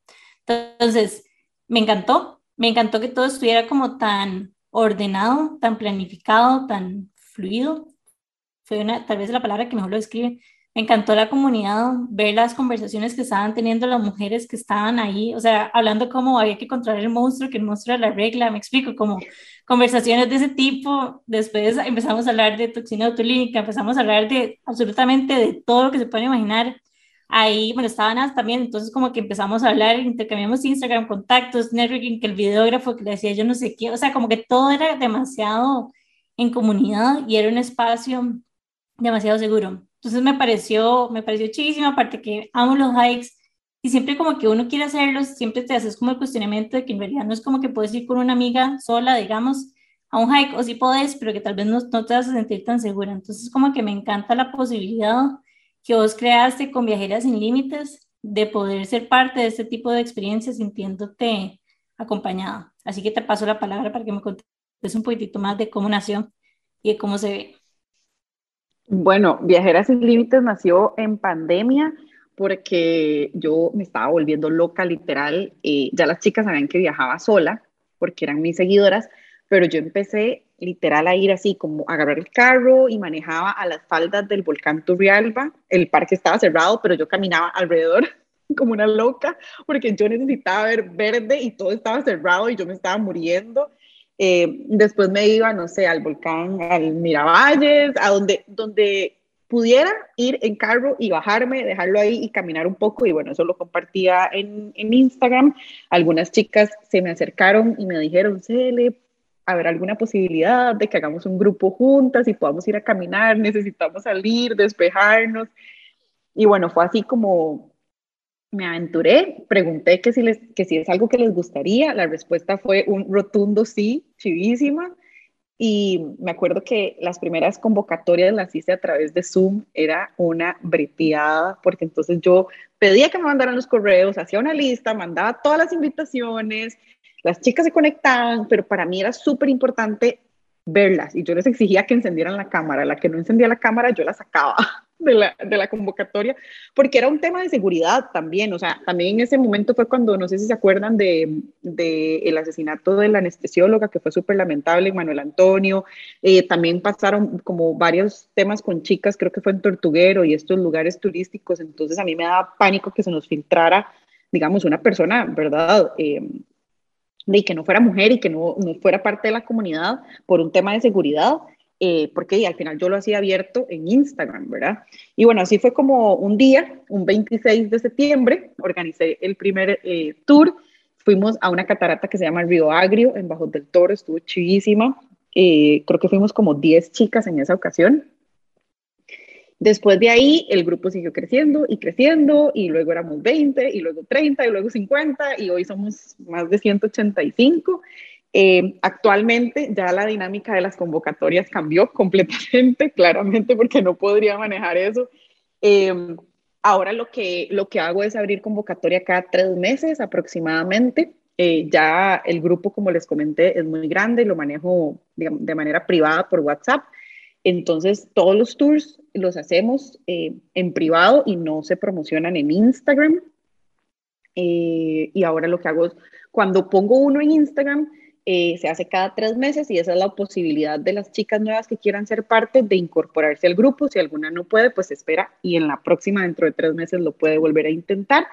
Entonces, me encantó, me encantó que todo estuviera como tan ordenado, tan planificado, tan fluido. Fue una, tal vez la palabra que mejor lo describe, me encantó la comunidad, ver las conversaciones que estaban teniendo las mujeres que estaban ahí, o sea, hablando cómo había que encontrar el monstruo, que el monstruo era la regla, me explico, como conversaciones de ese tipo. Después empezamos a hablar de toxina botulínica, empezamos a hablar de absolutamente de todo lo que se puede imaginar. Ahí, bueno, estaban también, entonces como que empezamos a hablar, intercambiamos Instagram, contactos, networking, que el videógrafo que le decía yo no sé qué, o sea, como que todo era demasiado en comunidad y era un espacio demasiado seguro. Entonces me pareció, me pareció chivísimo, aparte que amo los hikes y siempre como que uno quiere hacerlos, siempre te haces como el cuestionamiento de que en realidad no es como que puedes ir con una amiga sola, digamos, a un hike, o sí podés, pero que tal vez no, no te vas a sentir tan segura. Entonces como que me encanta la posibilidad que vos creaste con Viajeras Sin Límites de poder ser parte de este tipo de experiencias sintiéndote acompañada. Así que te paso la palabra para que me contes un poquitito más de cómo nació y de cómo se ve. Bueno, Viajeras sin Límites nació en pandemia porque yo me estaba volviendo loca, literal. Eh, ya las chicas sabían que viajaba sola porque eran mis seguidoras, pero yo empecé literal a ir así como a agarrar el carro y manejaba a las faldas del volcán Turrialba. El parque estaba cerrado, pero yo caminaba alrededor como una loca porque yo necesitaba ver verde y todo estaba cerrado y yo me estaba muriendo. Eh, después me iba, no sé, al volcán, al Miravalles, a donde, donde pudiera ir en carro y bajarme, dejarlo ahí y caminar un poco. Y bueno, eso lo compartía en, en Instagram. Algunas chicas se me acercaron y me dijeron, Cele, a ver alguna posibilidad de que hagamos un grupo juntas y podamos ir a caminar, necesitamos salir, despejarnos. Y bueno, fue así como me aventuré, pregunté que si, les, que si es algo que les gustaría, la respuesta fue un rotundo sí, chivísima, y me acuerdo que las primeras convocatorias las hice a través de Zoom, era una breteada, porque entonces yo pedía que me mandaran los correos, hacía una lista, mandaba todas las invitaciones, las chicas se conectaban, pero para mí era súper importante verlas y yo les exigía que encendieran la cámara, la que no encendía la cámara yo la sacaba de la, convocatoria, porque era un tema de seguridad también, o sea, también en ese momento fue cuando, no sé si se acuerdan de, el asesinato de la anestesióloga, que fue súper lamentable, Manuel Antonio, eh, también pasaron como varios temas con chicas, creo que fue en Tortuguero y estos lugares turísticos, entonces a mí me daba pánico que se nos filtrara, digamos, una persona, ¿verdad? Eh, que no fuera mujer y que no, no fuera parte de la comunidad por un tema de seguridad. Eh, porque al final yo lo hacía abierto en Instagram, ¿verdad? Y bueno, así fue como un día, un 26 de septiembre, organicé el primer eh, tour, fuimos a una catarata que se llama Río Agrio, en Bajo del Toro, estuvo chivísima, eh, creo que fuimos como 10 chicas en esa ocasión. Después de ahí, el grupo siguió creciendo y creciendo, y luego éramos 20, y luego 30, y luego 50, y hoy somos más de 185. Eh, actualmente ya la dinámica de las convocatorias cambió completamente, claramente, porque no podría manejar eso. Eh, ahora lo que, lo que hago es abrir convocatoria cada tres meses aproximadamente. Eh, ya el grupo, como les comenté, es muy grande, lo manejo de manera privada por WhatsApp. Entonces, todos los tours los hacemos en privado y no se promocionan en Instagram. y ahora lo que hago es, cuando pongo uno en Instagram, eh, se hace cada tres meses y esa es la posibilidad de las chicas nuevas que quieran ser parte de incorporarse al grupo. Si alguna no puede, pues espera y en la próxima, dentro de tres meses, lo puede volver a intentar.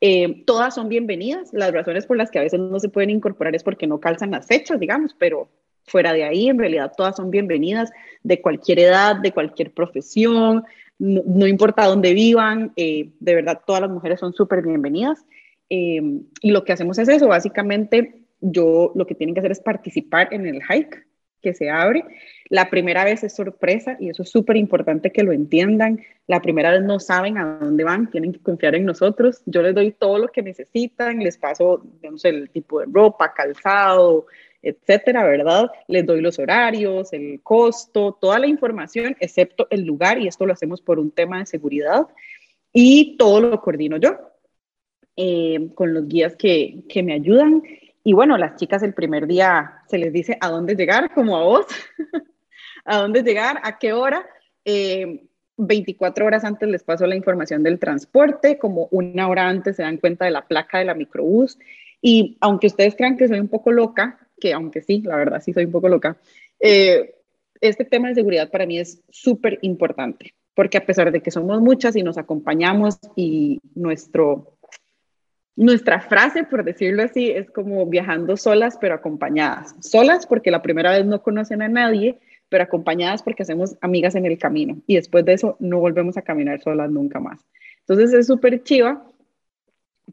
Eh, todas son bienvenidas. Las razones por las que a veces no se pueden incorporar es porque no calzan las fechas, digamos, pero fuera de ahí, en realidad todas son bienvenidas de cualquier edad, de cualquier profesión, no, importa dónde vivan, eh, de verdad todas las mujeres son súper bienvenidas. y lo que hacemos es eso, básicamente yo lo que tienen que hacer es participar en el hike que se abre. La primera vez es sorpresa y eso es súper importante que lo entiendan. La primera vez no saben a dónde van, tienen que confiar en nosotros. Yo les doy todo lo que necesitan, les paso, digamos, el tipo de ropa, calzado, etcétera, ¿verdad? Les doy los horarios, el costo, toda la información, excepto el lugar, y esto lo hacemos por un tema de seguridad, y todo lo coordino yo eh, con los guías que, que me ayudan. Y bueno, las chicas el primer día se les dice a dónde llegar, como a vos, a dónde llegar, a qué hora. 24 eh, horas antes les paso la información del transporte, como una hora antes se dan cuenta de la placa de la microbús. Y aunque ustedes crean que soy un poco loca, que aunque sí, la verdad sí soy un poco loca, eh, este tema de seguridad para mí es súper importante, porque a pesar de que somos muchas y nos acompañamos y nuestro nuestra frase, por decirlo así, es como viajando solas pero acompañadas. Solas porque la primera vez no conocen a nadie, pero acompañadas porque hacemos amigas en el camino y después de eso no volvemos a caminar solas nunca más. Entonces es súper chiva,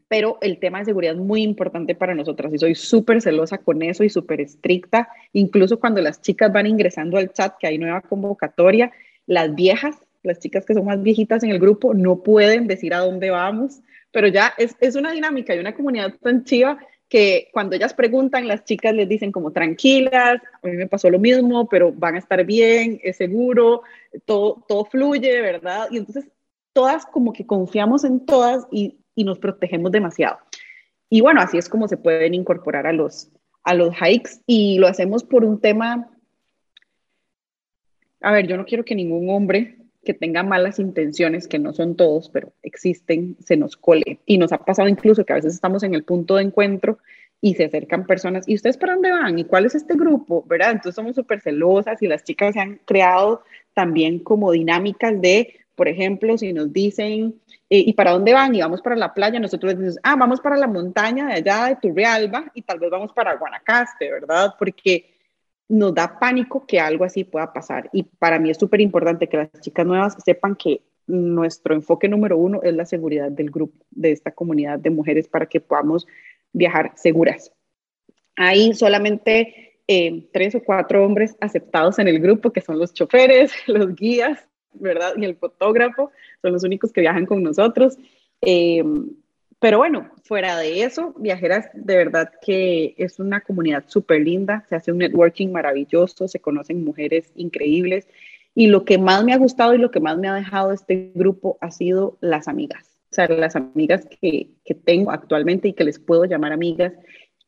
pero el tema de seguridad es muy importante para nosotras y soy súper celosa con eso y súper estricta. Incluso cuando las chicas van ingresando al chat, que hay nueva convocatoria, las viejas, las chicas que son más viejitas en el grupo, no pueden decir a dónde vamos pero ya es, es una dinámica y una comunidad tan chiva que cuando ellas preguntan, las chicas les dicen como tranquilas, a mí me pasó lo mismo, pero van a estar bien, es seguro, todo, todo fluye, ¿verdad? Y entonces todas como que confiamos en todas y, y nos protegemos demasiado. Y bueno, así es como se pueden incorporar a los, a los hikes y lo hacemos por un tema, a ver, yo no quiero que ningún hombre que tenga malas intenciones, que no son todos, pero existen, se nos cole. Y nos ha pasado incluso que a veces estamos en el punto de encuentro y se acercan personas, ¿y ustedes para dónde van? ¿Y cuál es este grupo? ¿Verdad? Entonces somos súper celosas y las chicas se han creado también como dinámicas de, por ejemplo, si nos dicen, eh, ¿y para dónde van? Y vamos para la playa, nosotros decimos, ah, vamos para la montaña de allá de Turrialba y tal vez vamos para Guanacaste, ¿verdad? Porque nos da pánico que algo así pueda pasar. Y para mí es súper importante que las chicas nuevas sepan que nuestro enfoque número uno es la seguridad del grupo, de esta comunidad de mujeres, para que podamos viajar seguras. Hay solamente eh, tres o cuatro hombres aceptados en el grupo, que son los choferes, los guías, ¿verdad? Y el fotógrafo, son los únicos que viajan con nosotros. Eh, pero bueno, fuera de eso, Viajeras de verdad que es una comunidad súper linda, se hace un networking maravilloso, se conocen mujeres increíbles y lo que más me ha gustado y lo que más me ha dejado este grupo ha sido las amigas, o sea, las amigas que, que tengo actualmente y que les puedo llamar amigas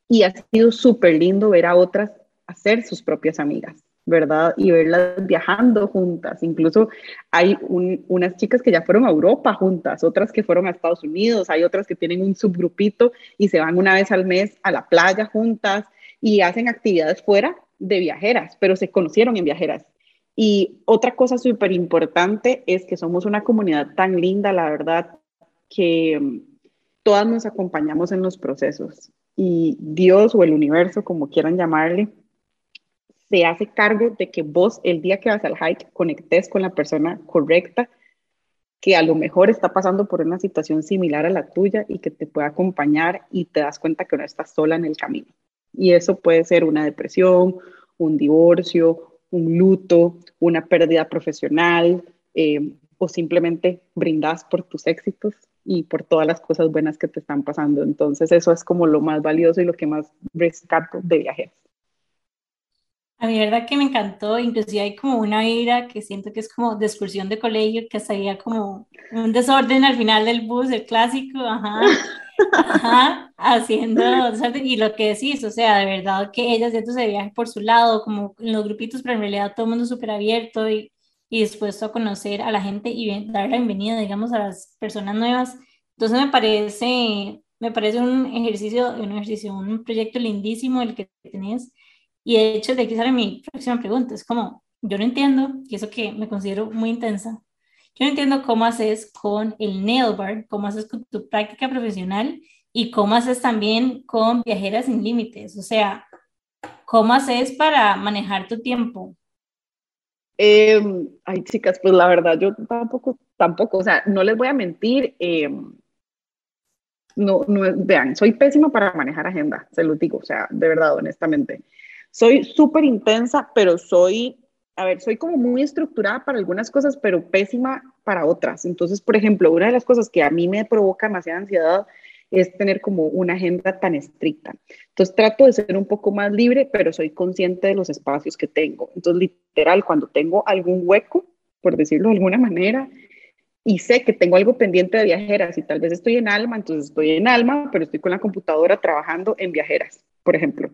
y ha sido súper lindo ver a otras hacer sus propias amigas. ¿Verdad? Y verlas viajando juntas. Incluso hay unas chicas que ya fueron a Europa juntas, otras que fueron a Estados Unidos, hay otras que tienen un subgrupito y se van una vez al mes a la playa juntas y hacen actividades fuera de viajeras, pero se conocieron en viajeras. Y otra cosa súper importante es que somos una comunidad tan linda, la verdad, que mm, todas nos acompañamos en los procesos. Y Dios o el universo, como quieran llamarle, se hace cargo de que vos el día que vas al hike conectes con la persona correcta que a lo mejor está pasando por una situación similar a la tuya y que te pueda acompañar y te das cuenta que no estás sola en el camino. Y eso puede ser una depresión, un divorcio, un luto, una pérdida profesional eh, o simplemente brindas por tus éxitos y por todas las cosas buenas que te están pasando. Entonces eso es como lo más valioso y lo que más rescato de viajes. A mí, verdad que me encantó, inclusive hay como una ira que siento que es como de excursión de colegio, que hasta como un desorden al final del bus, el clásico, ajá, ajá, haciendo y lo que decís, o sea, de verdad que ellas ya se viaje por su lado, como en los grupitos, pero en realidad todo el mundo súper abierto y, y dispuesto a conocer a la gente y dar la bienvenida, digamos, a las personas nuevas. Entonces me parece, me parece un ejercicio, un ejercicio, un proyecto lindísimo el que tenés y de hecho, de aquí sale mi próxima pregunta. Es como, yo no entiendo, y eso que me considero muy intensa, yo no entiendo cómo haces con el nail bar, cómo haces con tu práctica profesional y cómo haces también con Viajeras sin Límites. O sea, ¿cómo haces para manejar tu tiempo? Em, ay, chicas, pues la verdad, yo tampoco, tampoco, o sea, no les voy a mentir. Em, no, no, vean, soy pésima para manejar agenda, se lo digo, o sea, de verdad, honestamente. Soy súper intensa, pero soy, a ver, soy como muy estructurada para algunas cosas, pero pésima para otras. Entonces, por ejemplo, una de las cosas que a mí me provoca demasiada ansiedad es tener como una agenda tan estricta. Entonces trato de ser un poco más libre, pero soy consciente de los espacios que tengo. Entonces, literal, cuando tengo algún hueco, por decirlo de alguna manera, y sé que tengo algo pendiente de viajeras y tal vez estoy en alma, entonces estoy en alma, pero estoy con la computadora trabajando en viajeras, por ejemplo.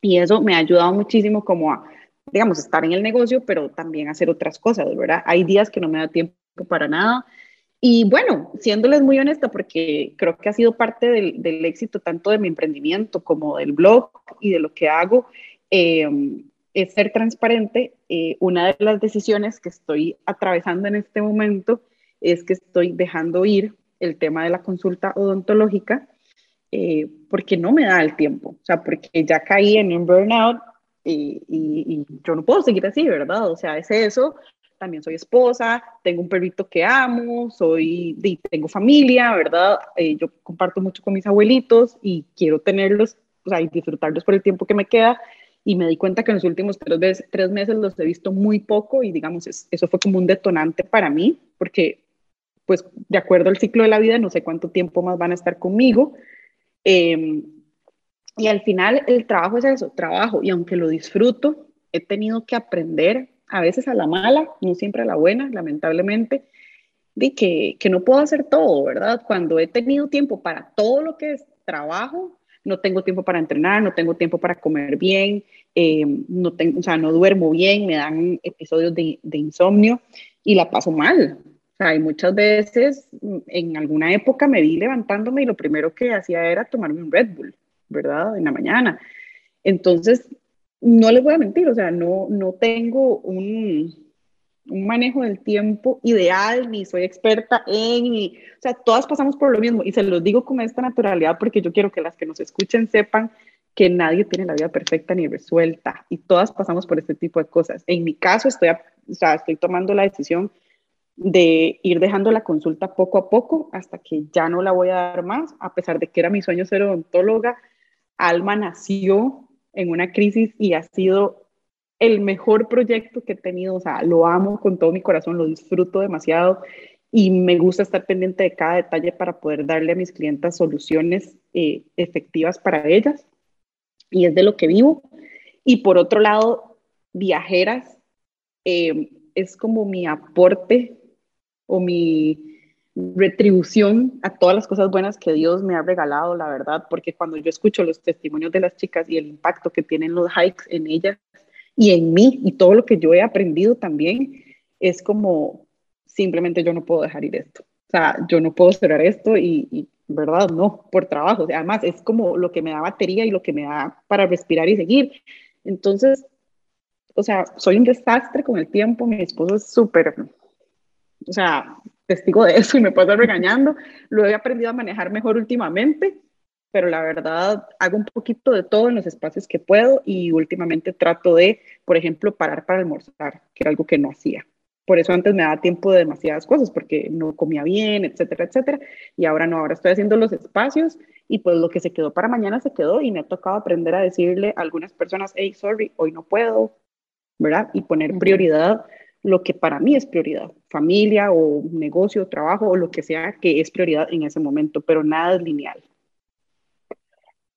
Y eso me ha ayudado muchísimo como a, digamos, estar en el negocio, pero también hacer otras cosas, ¿verdad? Hay días que no me da tiempo para nada. Y bueno, siéndoles muy honesta, porque creo que ha sido parte del, del éxito tanto de mi emprendimiento como del blog y de lo que hago, eh, es ser transparente. Eh, una de las decisiones que estoy atravesando en este momento es que estoy dejando ir el tema de la consulta odontológica eh, porque no me da el tiempo, o sea, porque ya caí en un burnout y, y, yo no puedo seguir así, ¿verdad? O sea, es eso. También soy esposa, tengo un perrito que amo, soy, tengo familia, ¿verdad? Eh, yo comparto mucho con mis abuelitos y quiero tenerlos, o sea, y disfrutarlos por el tiempo que me queda. Y me di cuenta que en los últimos tres, veces, tres meses los he visto muy poco y digamos, eso fue como un detonante para mí, porque pues de acuerdo al ciclo de la vida, no sé cuánto tiempo más van a estar conmigo, Em, y al final el trabajo es eso, trabajo. Y aunque lo disfruto, he tenido que aprender, a veces a la mala, no siempre a la buena, lamentablemente, de que, que no puedo hacer todo, ¿verdad? Cuando he tenido tiempo para todo lo que es trabajo, no tengo tiempo para entrenar, no tengo tiempo para comer bien, em, no tengo, o sea, no duermo bien, me dan episodios de, de insomnio y la paso mal, sea, y muchas veces mm, en alguna época me vi levantándome y lo primero que hacía era tomarme un Red Bull, ¿verdad? En la mañana. Entonces, no les voy a mentir, o sea, no, no tengo un, un manejo del tiempo ideal, ni soy experta en, ni, o sea, todas pasamos por lo mismo y se los digo con esta naturalidad porque yo quiero que las que nos escuchen sepan que nadie tiene la vida perfecta ni resuelta y todas pasamos por este tipo de cosas. En mi caso, estoy, o sea, estoy tomando la decisión de ir dejando la consulta poco a poco hasta que ya no la voy a dar más, a pesar de que era mi sueño ser odontóloga. Alma nació en una crisis y ha sido el mejor proyecto que he tenido, o sea, lo amo con todo mi corazón, lo disfruto demasiado y me gusta estar pendiente de cada detalle para poder darle a mis clientas soluciones eh, efectivas para ellas y es de lo que vivo. Y por otro lado, viajeras eh, es como mi aporte o mi retribución a todas las cosas buenas que Dios me ha regalado, la verdad, porque cuando yo escucho los testimonios de las chicas y el impacto que tienen los hikes en ellas y en mí y todo lo que yo he aprendido también, es como simplemente yo no puedo dejar ir esto. O sea, yo no puedo cerrar esto y, ¿verdad? No, por trabajo. además, es como lo que me da batería y lo que me da para respirar y seguir. Entonces, o sea, soy un desastre con el tiempo. Mi esposo es súper, o sea, testigo de eso y me pasa regañando. Lo he aprendido a manejar mejor últimamente, pero la verdad hago un poquito de todo en los espacios que puedo y últimamente trato de, por ejemplo, parar para almorzar, que era algo que no hacía. Por eso antes me daba tiempo de demasiadas cosas, porque no comía bien, etcétera, etcétera. Y ahora no, ahora estoy haciendo los espacios y pues lo que se quedó para mañana se quedó y me ha tocado aprender a decirle a algunas personas, hey, sorry, hoy no puedo, ¿verdad? Y poner prioridad lo que para mí es prioridad, familia o negocio, trabajo o lo que sea que es prioridad en ese momento, pero nada es lineal.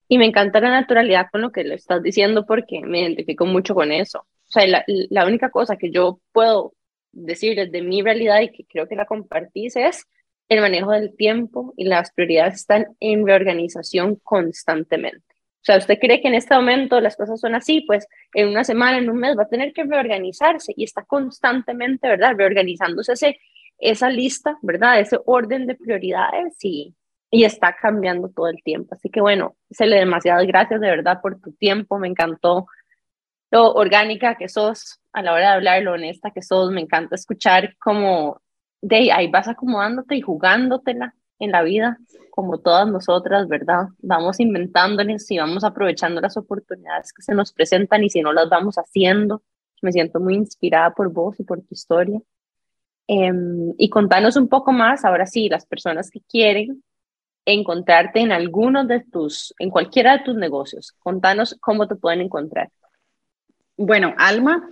Y me encanta la naturalidad con lo que le estás diciendo porque me identifico mucho con eso. O sea, la, la única cosa que yo puedo decir desde mi realidad y que creo que la compartís es el manejo del tiempo y las prioridades están en reorganización constantemente. O sea, usted cree que en este momento las cosas son así, pues en una semana, en un mes va a tener que reorganizarse y está constantemente, ¿verdad? Reorganizándose esa lista, ¿verdad? Ese orden de prioridades y, y está cambiando todo el tiempo. Así que bueno, se le demasiadas gracias de verdad por tu tiempo, me encantó lo orgánica que sos a la hora de hablar, lo honesta que sos, me encanta escuchar como de ahí vas acomodándote y jugándotela en la vida, como todas nosotras, ¿verdad? Vamos inventándoles y vamos aprovechando las oportunidades que se nos presentan y si no las vamos haciendo. Me siento muy inspirada por vos y por tu historia. Em, y contanos un poco más, ahora sí, las personas que quieren encontrarte en algunos de tus, en cualquiera de tus negocios, contanos cómo te pueden encontrar. Bueno, Alma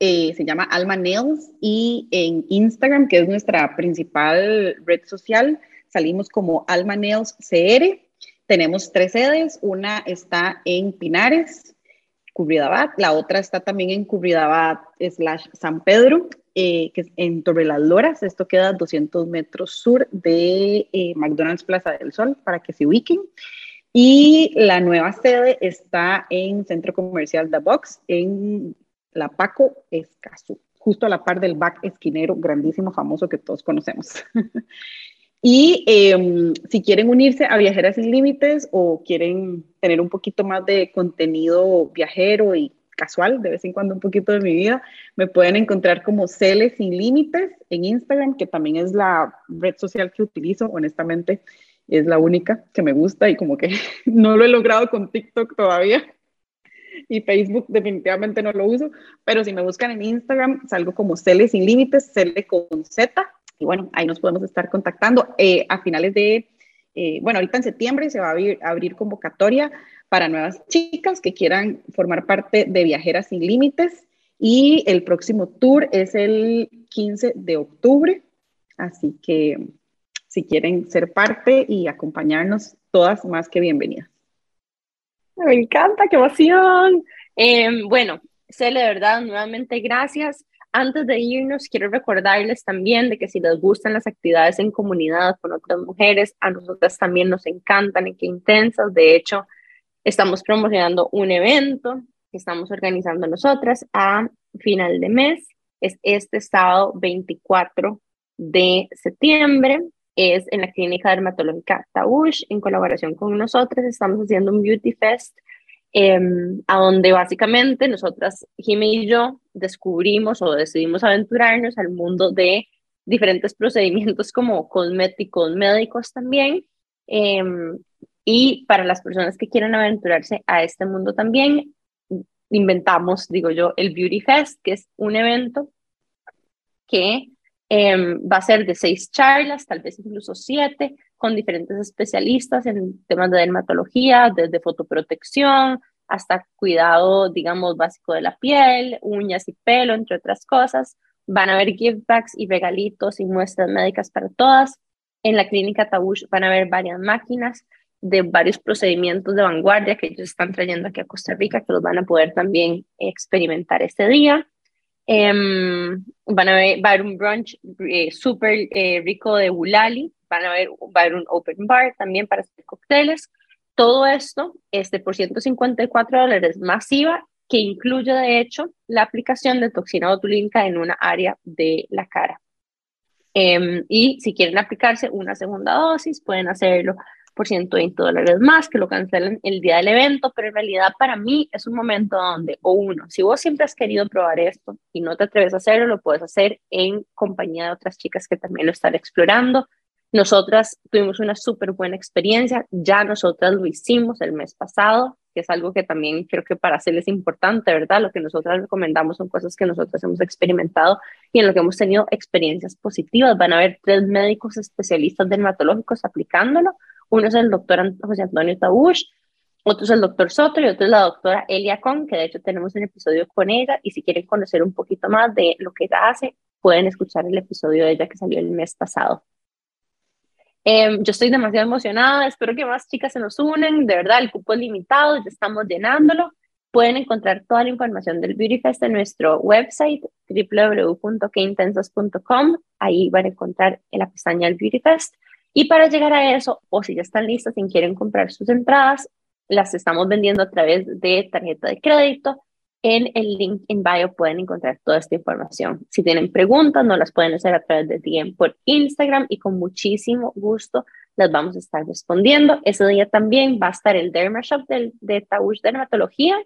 eh, se llama Alma Nails y en Instagram, que es nuestra principal red social, salimos como Alma Nails CR. Tenemos tres sedes, una está en Pinares, Curridabat, la otra está también en Curridabat slash San Pedro, eh, que es en Torre las Loras. Esto queda a 200 metros sur de eh, McDonald's Plaza del Sol, para que se ubiquen. Y la nueva sede está en Centro Comercial The Box, en La Paco Escazú, justo a la par del back esquinero grandísimo, famoso que todos conocemos. y em, si quieren unirse a Viajeras Sin Límites o quieren tener un poquito más de contenido viajero y casual, de vez en cuando un poquito de mi vida, me pueden encontrar como Cele Sin Límites en Instagram, que también es la red social que utilizo, honestamente es la única que me gusta y como que no lo he logrado con TikTok todavía. Y Facebook definitivamente no lo uso, pero si me buscan en Instagram, salgo como Cele Sin Límites, Cele con Z, y bueno, ahí nos podemos estar contactando. Eh, a finales de, eh, bueno, ahorita en septiembre se va a abrir, abrir, convocatoria para nuevas chicas que quieran formar parte de Viajeras Sin Límites, y el próximo tour es el 15 de octubre, así que si quieren ser parte y acompañarnos, todas más que bienvenidas. Me encanta, qué emoción. Em, bueno, Cele, de verdad, nuevamente gracias. Antes de irnos, quiero recordarles también de que si les gustan las actividades en comunidad con otras mujeres, a nosotras también nos encantan y qué intensas. De hecho, estamos promocionando un evento que estamos organizando nosotras a final de mes. Es este sábado 24 de septiembre es en la Clínica Dermatológica Taush, en colaboración con nosotros, estamos haciendo un Beauty Fest, em, a donde básicamente nosotras, Jimmy y yo, descubrimos o decidimos aventurarnos al mundo de diferentes procedimientos como cosméticos, médicos también. Em, y para las personas que quieran aventurarse a este mundo también, inventamos, digo yo, el Beauty Fest, que es un evento que Em, va a ser de seis charlas, tal vez incluso siete, con diferentes especialistas en temas de dermatología, desde fotoprotección hasta cuidado, digamos, básico de la piel, uñas y pelo, entre otras cosas. Van a haber gift bags y regalitos y muestras médicas para todas. En la clínica Tabush van a haber varias máquinas de varios procedimientos de vanguardia que ellos están trayendo aquí a Costa Rica, que los van a poder también experimentar este día. Em, van a haber un brunch eh, súper eh, rico de Bulali, van a ver, va a haber un open bar también para hacer cócteles. Todo esto es de por 154 dólares masiva, que incluye de hecho la aplicación de toxina botulínica en una área de la cara. Em, y si quieren aplicarse una segunda dosis, pueden hacerlo por 120 dólares más, que lo cancelan el día del evento, pero en realidad para mí es un momento donde, o uno, si vos siempre has querido probar esto y no te atreves a hacerlo, lo puedes hacer en compañía de otras chicas que también lo están explorando. Nosotras tuvimos una súper buena experiencia, ya nosotras lo hicimos el mes pasado, que es algo que también creo que para hacerles importante, ¿verdad? Lo que nosotras recomendamos son cosas que nosotros hemos experimentado y en lo que hemos tenido experiencias positivas. Van a haber tres médicos especialistas dermatológicos aplicándolo. Uno es el doctor José Antonio Tabush, otro es el doctor Soto y otro es la doctora Elia Con, que de hecho tenemos un episodio con ella y si quieren conocer un poquito más de lo que ella hace, pueden escuchar el episodio de ella que salió el mes pasado. Em, yo estoy demasiado emocionada, espero que más chicas se nos unen, de verdad el cupo es limitado, ya estamos llenándolo. Pueden encontrar toda la información del Beauty Fest en nuestro website www.queintensas.com, ahí van a encontrar en la pestaña del Beauty Fest. Y para llegar a eso, o si ya están listas y quieren comprar sus entradas, las estamos vendiendo a través de tarjeta de crédito. En el link en bio pueden encontrar toda esta información. Si tienen preguntas, no las pueden hacer a través de DM por Instagram y con muchísimo gusto las vamos a estar respondiendo. Ese día también va a estar el Derma Shop del, de Taush Dermatología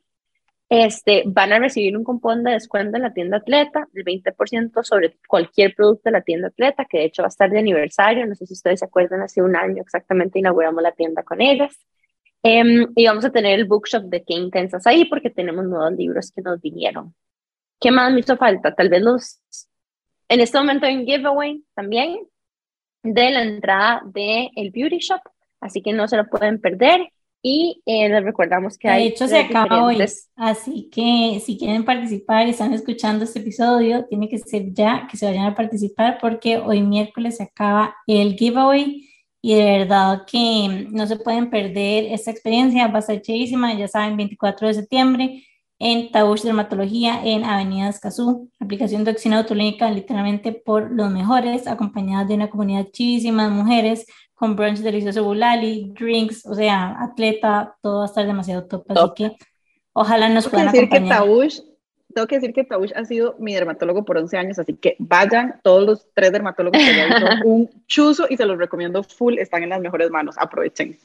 este, van a recibir un cupón de descuento en la tienda Atleta del 20% sobre cualquier producto de la tienda Atleta, que de hecho va a estar de aniversario. No sé si ustedes se acuerdan, hace un año exactamente inauguramos la tienda con ellas. Em, y vamos a tener el bookshop de Qué Intensas ahí porque tenemos nuevos libros que nos vinieron. ¿Qué más me hizo falta? Tal vez los... En este momento hay un giveaway también de la entrada del el Beauty Shop, así que no se lo pueden perder. Y eh, les recordamos que de hay. De hecho, se acaba hoy. Así que si quieren participar y están escuchando este episodio, tiene que ser ya que se vayan a participar porque hoy miércoles se acaba el giveaway y de verdad que no se pueden perder esta experiencia. Va a ser chévísima, ya saben, 24 de septiembre en Taush Dermatología en Avenida Escazú. Aplicación de oxina autolínica literalmente por los mejores, acompañadas de una comunidad chivísima de mujeres con brunch delicioso bulali, drinks, o sea, atleta, todo va a estar demasiado top, así que ojalá nos puedan decir acompañar. Que tengo que decir que Taush ha sido mi dermatólogo por 11 años, así que vayan, todos los tres dermatólogos que son un chuzo y se los recomiendo full, están en las mejores manos, aprovechen.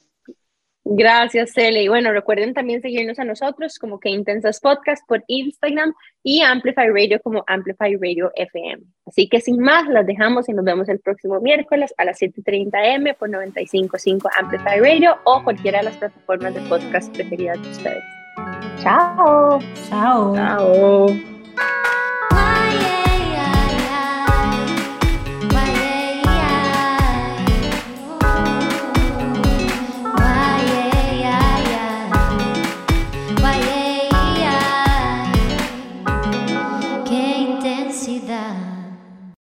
Gracias, Cele. Y bueno, recuerden también seguirnos a nosotros como que Intensas Podcast por Instagram y Amplify Radio como Amplify Radio FM. Así que sin más, las dejamos y nos vemos el próximo miércoles a las 7:30 M por 95.5 Amplify Radio o cualquiera de las plataformas de podcast preferidas de ustedes. Ciao! Ciao! Ciao!